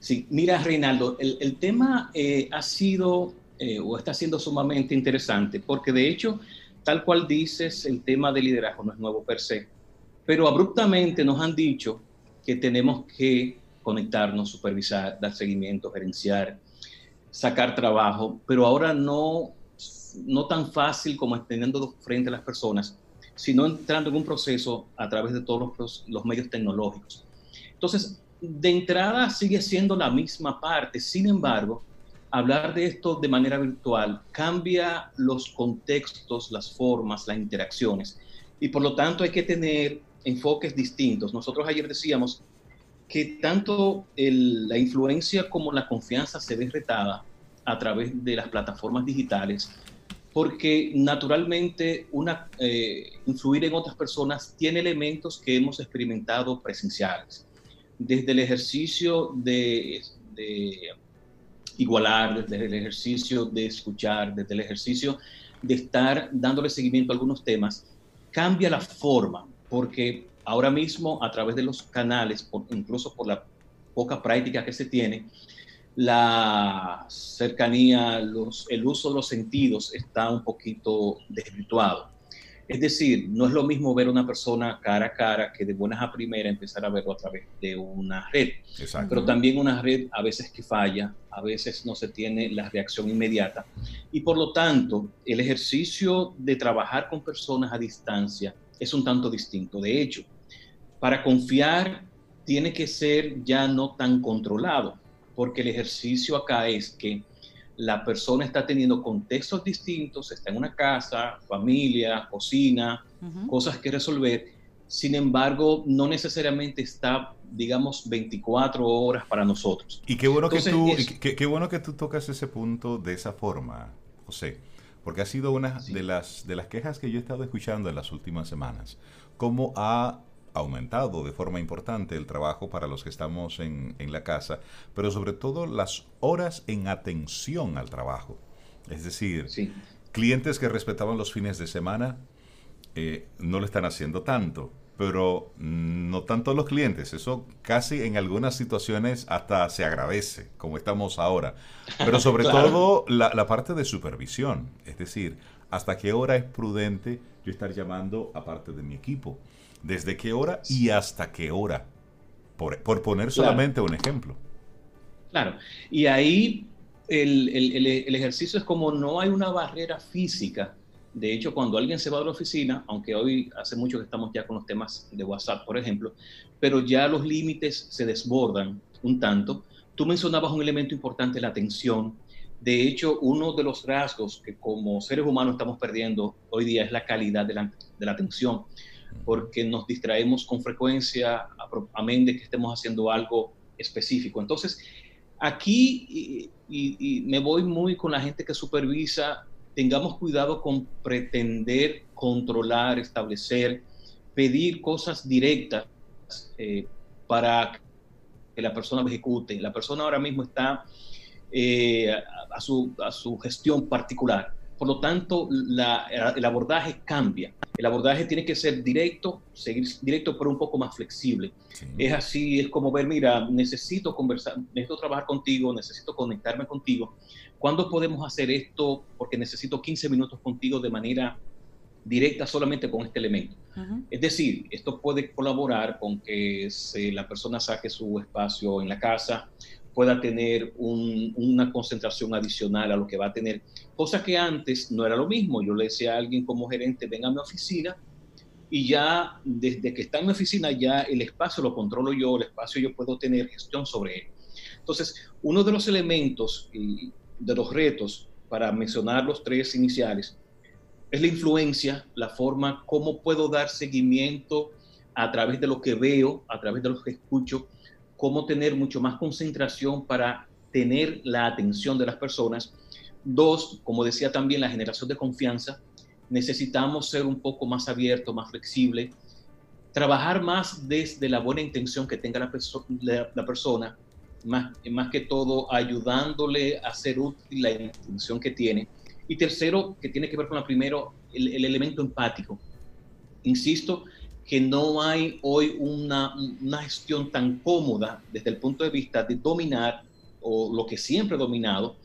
Sí, mira, Reinaldo, el, tema eh, ha sido eh, o está siendo sumamente interesante, porque de hecho, tal cual dices, el tema de liderazgo no es nuevo per se, pero abruptamente nos han dicho que tenemos que conectarnos, supervisar, dar seguimiento, gerenciar, sacar trabajo, pero ahora no, no tan fácil como teniendo frente a las personas, sino entrando en un proceso a través de todos los, los medios tecnológicos. Entonces, de entrada sigue siendo la misma parte, sin embargo, hablar de esto de manera virtual cambia los contextos, las formas, las interacciones, y por lo tanto hay que tener enfoques distintos. Nosotros ayer decíamos que tanto la influencia como la confianza se ve retada a través de las plataformas digitales, porque naturalmente una, eh, influir en otras personas tiene elementos que hemos experimentado presenciales. Desde el ejercicio de, igualar, desde el ejercicio de escuchar, desde el ejercicio de estar dándole seguimiento a algunos temas, cambia la forma, porque ahora mismo a través de los canales, incluso por la poca práctica que se tiene, la cercanía, el uso de los sentidos está un poquito desvirtuado. Es decir, no es lo mismo ver a una persona cara a cara que de buenas a primera empezar a verlo a través de una red. Pero también una red a veces que falla, a veces no se tiene la reacción inmediata. Y por lo tanto, el ejercicio de trabajar con personas a distancia es un tanto distinto. De hecho, para confiar tiene que ser ya no tan controlado, porque el ejercicio acá es que la persona está teniendo contextos distintos, está en una casa, familia, cocina, cosas que resolver. Sin embargo, no necesariamente está, digamos, 24 horas para nosotros. Y qué bueno, que, tú, qué, bueno que tú tocas ese punto de esa forma, José, porque ha sido una de, las, de las quejas que yo he estado escuchando en las últimas semanas. Cómo ha aumentado de forma importante el trabajo para los que estamos en, la casa, pero sobre todo las horas en atención al trabajo. Es decir, clientes que respetaban los fines de semana eh, no lo están haciendo tanto, pero no tanto los clientes, eso casi en algunas situaciones hasta se agradece, como estamos ahora, pero [laughs] sobre todo la, la parte de supervisión, es decir, hasta qué hora es prudente yo estar llamando a parte de mi equipo desde qué hora y hasta qué hora, por, poner solamente un ejemplo. Claro, y ahí el, el, ejercicio es como no hay una barrera física. De hecho, cuando alguien se va a la oficina, aunque hoy hace mucho que estamos ya con los temas de WhatsApp, por ejemplo, pero ya los límites se desbordan un tanto. Tú mencionabas un elemento importante, la atención. De hecho, uno de los rasgos que como seres humanos estamos perdiendo hoy día es la calidad de la, de la atención porque nos distraemos con frecuencia, a menos que estemos haciendo algo específico. Entonces, aquí, me voy muy con la gente que supervisa, tengamos cuidado con pretender controlar, establecer, pedir cosas directas eh, para que la persona ejecute. La persona ahora mismo está eh, a su gestión particular por lo tanto, el abordaje cambia. El abordaje tiene que ser directo, seguir directo, pero un poco más flexible. Es así, es como ver, mira, necesito conversar, necesito trabajar contigo, necesito conectarme contigo. ¿Cuándo podemos hacer esto? Porque necesito 15 minutos contigo de manera directa solamente con este elemento. Es decir, esto puede colaborar con que la persona saque su espacio en la casa, pueda tener una concentración adicional a lo que va a tener, cosa que antes no era lo mismo. Yo le decía a alguien como gerente, venga a mi oficina y ya desde que está en mi oficina ya el espacio lo controlo yo, el espacio yo puedo tener gestión sobre él. Entonces, uno de los elementos y de los retos, para mencionar los tres iniciales, es la influencia, la forma, cómo puedo dar seguimiento a través de lo que veo, a través de lo que escucho, cómo tener mucho más concentración para tener la atención de las personas. Dos, como decía también, la generación de confianza. Necesitamos ser un poco más abierto, más flexible, trabajar más desde la buena intención que tenga la, la, persona, más, más que todo ayudándole a ser útil la intención que tiene y tercero, que tiene que ver con la primero, el, elemento empático. Insisto que no hay hoy una, una, gestión tan cómoda desde el punto de vista de dominar o lo que siempre he dominado,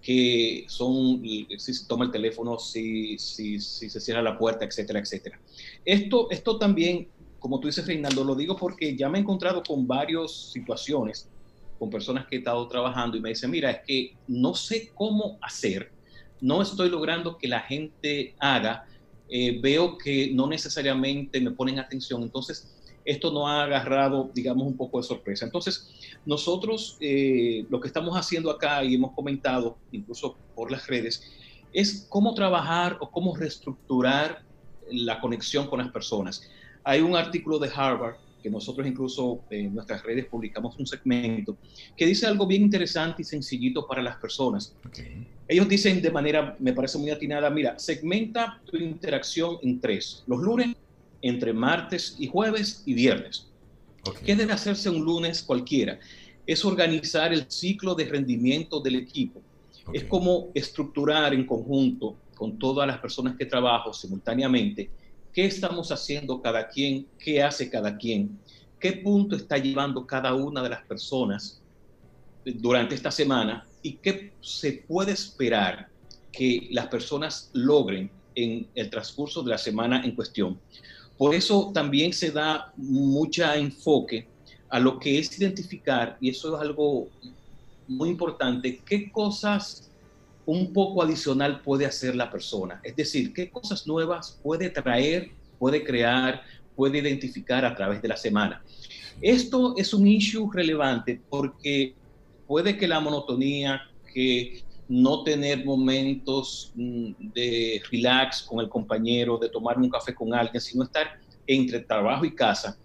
que son si se toma el teléfono, si, si, si se cierra la puerta, etcétera, etcétera. Esto, esto también, como tú dices, Reinaldo, lo digo porque ya me he encontrado con varias situaciones, con personas que he estado trabajando y me dicen, mira, es que no sé cómo hacer no estoy logrando que la gente haga, eh, veo que no necesariamente me ponen atención, entonces esto no ha agarrado, digamos, un poco de sorpresa. Entonces, nosotros eh, lo que estamos haciendo acá y hemos comentado, incluso por las redes, es cómo trabajar o cómo reestructurar la conexión con las personas. Hay un artículo de Harvard que nosotros incluso en nuestras redes publicamos un segmento que dice algo bien interesante y sencillito para las personas. Ellos dicen de manera, me parece muy atinada, mira, segmenta tu interacción en tres. Los lunes, entre martes y jueves y viernes. ¿Qué debe hacerse un lunes cualquiera? Es organizar el ciclo de rendimiento del equipo. Es como estructurar en conjunto con todas las personas que trabajo simultáneamente qué estamos haciendo cada quien, qué hace cada quien, qué punto está llevando cada una de las personas durante esta semana y qué se puede esperar que las personas logren en el transcurso de la semana en cuestión. Por eso también se da mucho enfoque a lo que es identificar, y eso es algo muy importante, qué cosas un poco adicional puede hacer la persona. Es decir, qué cosas nuevas puede traer, puede crear, puede identificar a través de la semana. Esto es un issue relevante porque puede que la monotonía, que no tener momentos mm, de relax con el compañero, de tomar un café con alguien, sino estar entre trabajo y casa,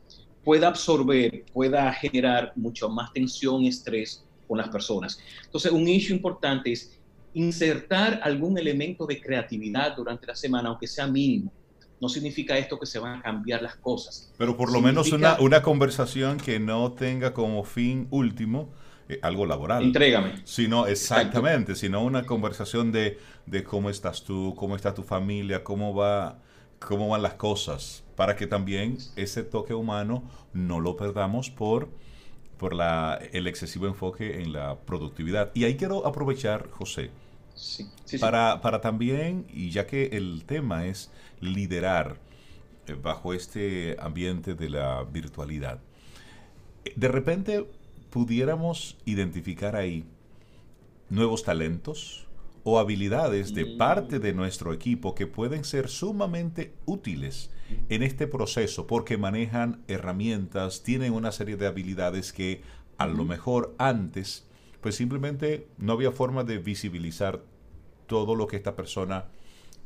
pueda absorber, pueda generar mucho más tensión y estrés con las personas. Entonces, un issue importante es insertar algún elemento de creatividad durante la semana, aunque sea mínimo. No significa esto que se van a cambiar las cosas. Pero por lo menos una, una conversación que no tenga como fin último eh, algo laboral. Entrégame. Sino, exactamente, sino una conversación de, de, cómo estás tú, cómo está tu familia, cómo, va, cómo van las cosas, para que también ese toque humano no lo perdamos por por la, el excesivo enfoque en la productividad. Y ahí quiero aprovechar, José, para, para, también, y ya que el tema es liderar eh, bajo este ambiente de la virtualidad, eh, de repente pudiéramos identificar ahí nuevos talentos, o habilidades de parte de nuestro equipo que pueden ser sumamente útiles en este proceso porque manejan herramientas, tienen una serie de habilidades que a lo mejor antes pues simplemente no había forma de visibilizar todo lo que esta persona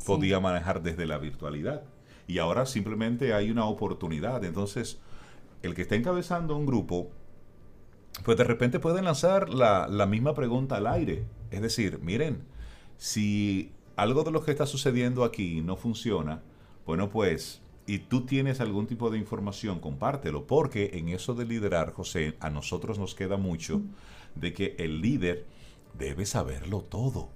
podía manejar desde la virtualidad. Y ahora simplemente hay una oportunidad. Entonces, el que está encabezando un grupo, pues de repente puede lanzar la, la misma pregunta al aire. Es decir, miren, si algo de lo que está sucediendo aquí no funciona, bueno, pues, y tú tienes algún tipo de información, compártelo, porque en eso de liderar, José, a nosotros nos queda mucho de que el líder debe saberlo todo.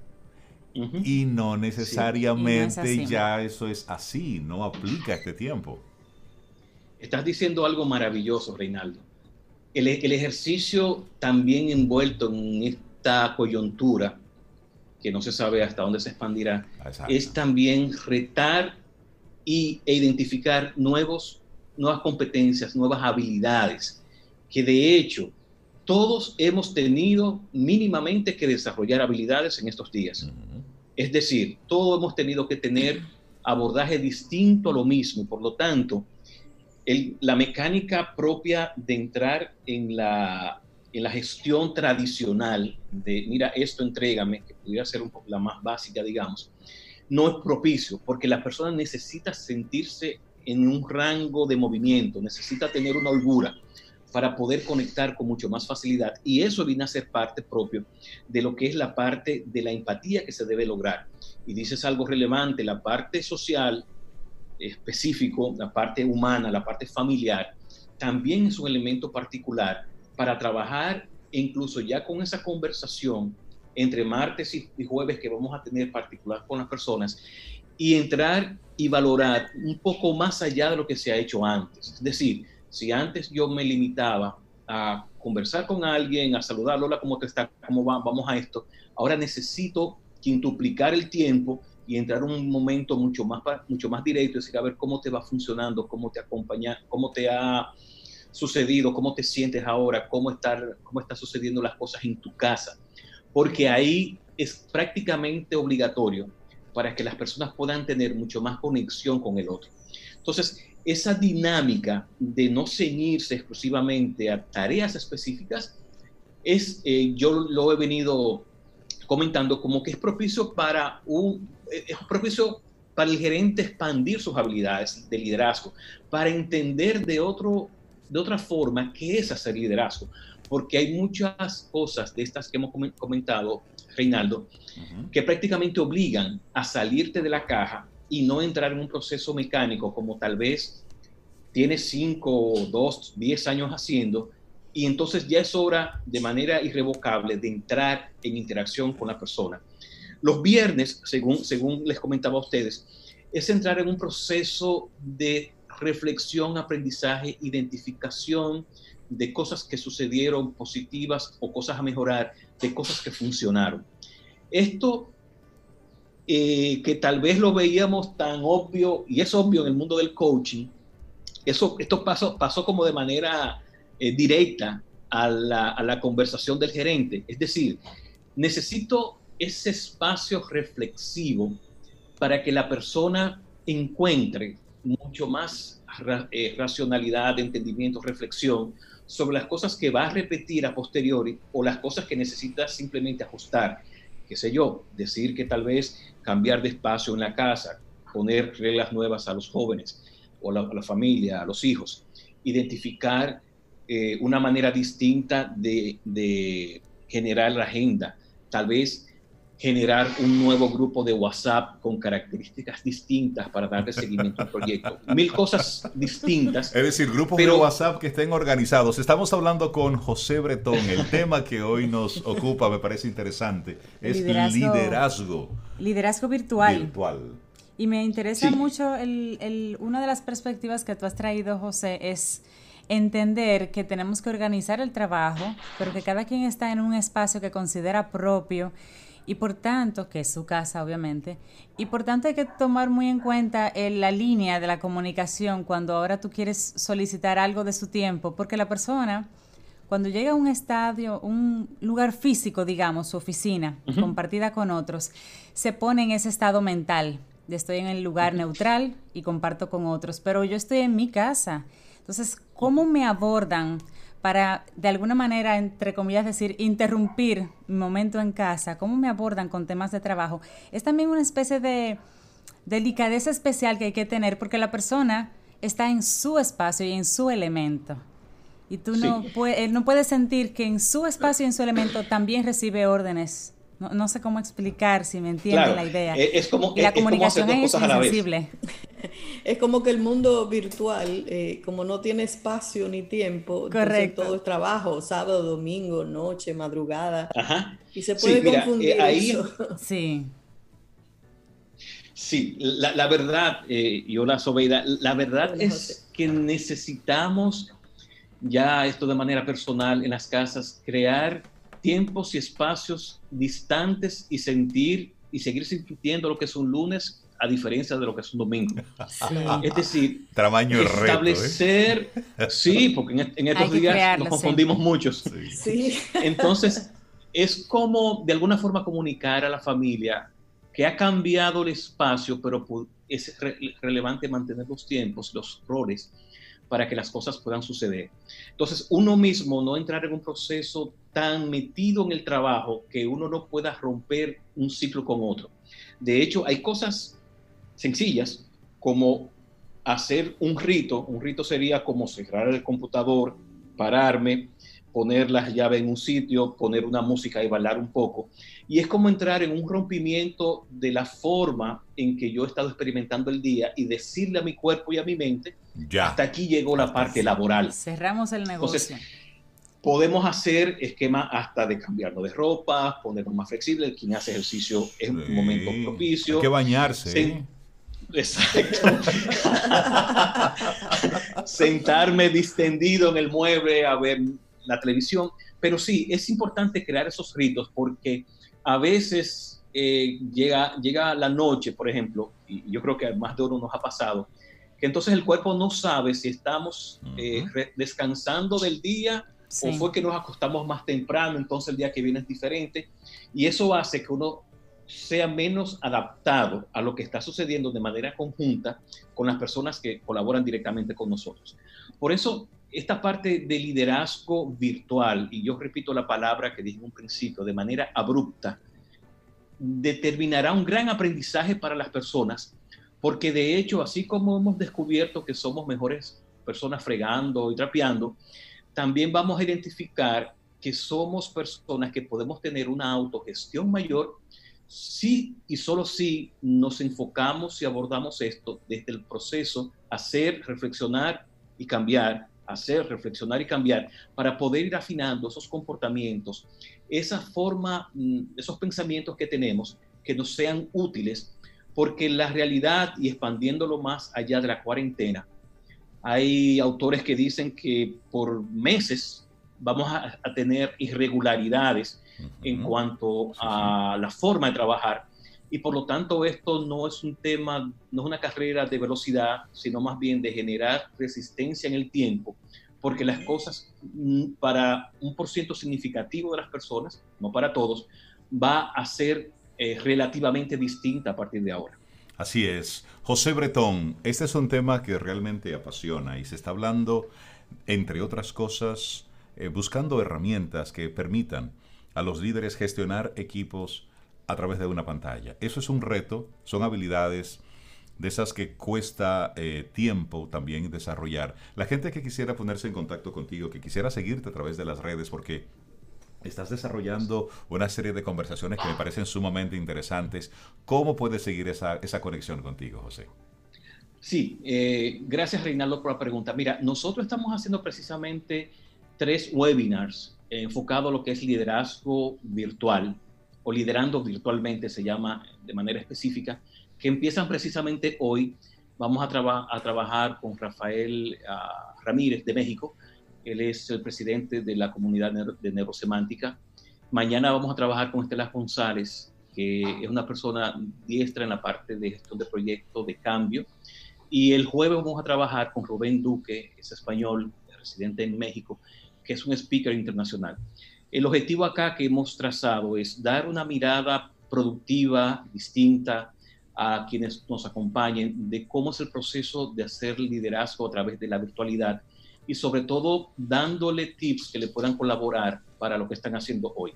Y no necesariamente ya eso es así, no aplica este tiempo. Estás diciendo algo maravilloso, Reinaldo. El, el ejercicio también envuelto en esta coyuntura que no se sabe hasta dónde se expandirá, es también retar y, e identificar nuevos, nuevas competencias, nuevas habilidades, que de hecho todos hemos tenido mínimamente que desarrollar habilidades en estos días. Es decir, todos hemos tenido que tener abordaje distinto a lo mismo. Por lo tanto, la mecánica propia de entrar en la, en la gestión tradicional de, mira, esto entrégame, que pudiera ser un poco la más básica, digamos, no es propicio, porque la persona necesita sentirse en un rango de movimiento, necesita tener una holgura para poder conectar con mucho más facilidad. Y eso viene a ser parte propio de lo que es la parte de la empatía que se debe lograr. Y dices algo relevante, la parte social específico, la parte humana, la parte familiar, también es un elemento particular para trabajar incluso ya con esa conversación entre martes y, jueves que vamos a tener particular con las personas y entrar y valorar un poco más allá de lo que se ha hecho antes. Es decir, si antes yo me limitaba a conversar con alguien, a saludarlo, hola, ¿cómo te está? ¿Cómo va? Vamos a esto. Ahora necesito quintuplicar el tiempo y entrar en un momento mucho más, mucho más directo, decir, a ver cómo te va funcionando, cómo te acompaña, cómo te ha sucedido, cómo te sientes ahora, cómo, cómo están sucediendo las cosas en tu casa porque ahí es prácticamente obligatorio para que las personas puedan tener mucho más conexión con el otro. Entonces, esa dinámica de no ceñirse exclusivamente a tareas específicas, es, eh, yo lo he venido comentando como que es propicio para un, eh, es propicio para el gerente expandir sus habilidades de liderazgo, para entender de, otro, de otra forma qué es hacer liderazgo porque hay muchas cosas de estas que hemos comentado, Reinaldo, que prácticamente obligan a salirte de la caja y no entrar en un proceso mecánico como tal vez tienes 5, 2, 10 años haciendo, y entonces ya es hora de manera irrevocable de entrar en interacción con la persona. Los viernes, según, según les comentaba a ustedes, es entrar en un proceso de reflexión, aprendizaje, identificación, de cosas que sucedieron positivas o cosas a mejorar, de cosas que funcionaron. Esto eh, que tal vez lo veíamos tan obvio, y es obvio en el mundo del coaching, eso, esto pasó, pasó como de manera eh, directa a la, a la conversación del gerente. Es decir, necesito ese espacio reflexivo para que la persona encuentre mucho más eh, racionalidad, entendimiento, reflexión sobre las cosas que va a repetir a posteriori o las cosas que necesita simplemente ajustar. Qué sé yo, decir que tal vez cambiar de espacio en la casa, poner reglas nuevas a los jóvenes o a la familia, a los hijos, identificar eh, una manera distinta de, de generar la agenda, tal vez generar un nuevo grupo de WhatsApp con características distintas para darle seguimiento al proyecto. Mil cosas distintas. Es decir, grupos de WhatsApp que estén organizados. Estamos hablando con José Bretón. El tema que hoy nos ocupa me parece interesante. Es liderazgo. Liderazgo, virtual. Virtual. Y me interesa mucho el, el, una de las perspectivas que tú has traído, José, es entender que tenemos que organizar el trabajo, pero que cada quien está en un espacio que considera propio y por tanto, que es su casa obviamente, y por tanto hay que tomar muy en cuenta eh, la línea de la comunicación cuando ahora tú quieres solicitar algo de su tiempo, porque la persona, cuando llega a un estadio, un lugar físico, digamos, su oficina, compartida con otros, se pone en ese estado mental de estoy en el lugar neutral y comparto con otros, pero yo estoy en mi casa. Entonces, ¿cómo me abordan? Para, de alguna manera, entre comillas, decir, interrumpir mi momento en casa, cómo me abordan con temas de trabajo, es también una especie de delicadeza especial que hay que tener porque la persona está en su espacio y en su elemento. Y tú no, puedes, no puedes sentir que en su espacio y en su elemento también recibe órdenes no, sé cómo explicar, si me entiende la idea. E, es como, la comunicación es insensible. Es [laughs] como que el mundo virtual, eh, como no tiene espacio ni tiempo, Correcto. todo es trabajo, sábado, domingo, noche, madrugada. Ajá. Y se puede confundir eh, ahí, eso. Sí. Sí, la, verdad, eh, y hola Sobeida, la verdad es que necesitamos ya esto de manera personal en las casas, crear tiempos y espacios distantes y sentir y seguir sintiendo lo que es un lunes a diferencia de lo que es un domingo. Es decir, Tamaño ¿eh? establecer, sí, porque en, estos días nos confundimos muchos. Sí. Entonces, es como de alguna forma comunicar a la familia que ha cambiado el espacio, pero es relevante mantener los tiempos, los roles, para que las cosas puedan suceder. Entonces, uno mismo no entrar en un proceso tan metido en el trabajo que uno no pueda romper un ciclo con otro. De hecho, hay cosas sencillas como hacer un rito. Un rito sería como cerrar el computador, pararme, poner las llaves en un sitio, poner una música y bailar un poco. Y es como entrar en un rompimiento de la forma en que yo he estado experimentando el día y decirle a mi cuerpo y a mi mente, ya. hasta aquí llegó la parte laboral. Cerramos el negocio. podemos hacer esquema hasta de cambiarnos de ropa, ponernos más flexibles. Quien hace ejercicio es un momento propicio. Hay que bañarse. ¿eh? Exacto. [laughs] Sentarme distendido en el mueble a ver la televisión. Pero sí, es importante crear esos ritos porque a veces eh, llega, llega la noche, por ejemplo, y yo creo que más de uno nos ha pasado, que entonces el cuerpo no sabe si estamos eh, descansando del día o fue que nos acostamos más temprano, entonces el día que viene es diferente. Y eso hace que uno sea menos adaptado a lo que está sucediendo de manera conjunta con las personas que colaboran directamente con nosotros. Por eso esta parte de liderazgo virtual, y yo repito la palabra que dije en un principio, de manera abrupta, determinará un gran aprendizaje para las personas, porque de hecho, así como hemos descubierto que somos mejores personas fregando y trapeando, también vamos a identificar que somos personas que podemos tener una autogestión mayor si y solo si nos enfocamos y abordamos esto desde el proceso, hacer, reflexionar y cambiar hacer, reflexionar y cambiar para poder ir afinando esos comportamientos, esa forma, mm, esos pensamientos que tenemos que nos sean útiles, porque la realidad y expandiéndolo más allá de la cuarentena, hay autores que dicen que por meses vamos a, tener irregularidades en cuanto a la forma de trabajar y por lo tanto esto no es un tema, no es una carrera de velocidad, sino más bien de generar resistencia en el tiempo, porque las cosas mm, para un por ciento significativo de las personas, no para todos, va a ser eh, relativamente distinta a partir de ahora. Así es. José Bretón, este es un tema que realmente apasiona y se está hablando, entre otras cosas, eh, buscando herramientas que permitan a los líderes gestionar equipos a través de una pantalla. Eso es un reto, son habilidades de esas que cuesta eh, tiempo también desarrollar. La gente que quisiera ponerse en contacto contigo, que quisiera seguirte a través de las redes, porque estás desarrollando una serie de conversaciones que me parecen sumamente interesantes, ¿cómo puedes seguir esa, esa conexión contigo, José? Sí, eh, gracias Reinaldo por la pregunta. Mira, nosotros estamos haciendo precisamente tres webinars enfocados a lo que es liderazgo virtual o liderando virtualmente se llama de manera específica, que empiezan precisamente hoy. Vamos a, trabajar con Rafael ah, Ramírez de México. Él es el presidente de la comunidad de neurosemántica. Mañana vamos a trabajar con Estela González, que es una persona diestra en la parte de gestión de proyectos, de cambio. Y el jueves vamos a trabajar con Rubén Duque, es español, residente en México, que es un speaker internacional. El objetivo acá que hemos trazado es dar una mirada productiva, distinta a quienes nos acompañen de cómo es el proceso de hacer liderazgo a través de la virtualidad y sobre todo dándole tips que le puedan colaborar para lo que están haciendo hoy.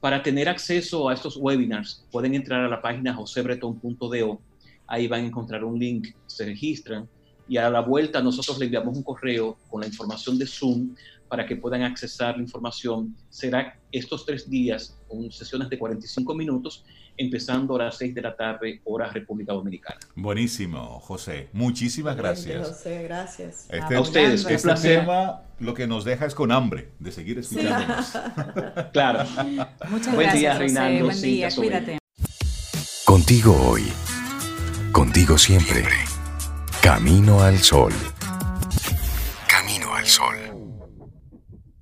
Para tener acceso a estos webinars pueden entrar a la página josebreton.do, ahí van a encontrar un link, se registran y a la vuelta nosotros le enviamos un correo con la información de Zoom para que puedan accesar la información. Será estos tres días, con sesiones de 45 minutos, empezando a las 6 de la tarde, hora República Dominicana. Buenísimo, José. Muchísimas gracias. José, gracias. Este, a ustedes, este tema lo que nos deja es con hambre de seguir escuchándonos. [laughs] claro. Muchas Buen día, Reinaldo. Buen día, cuídate. Contigo hoy. Contigo siempre. Camino al sol. Camino al sol.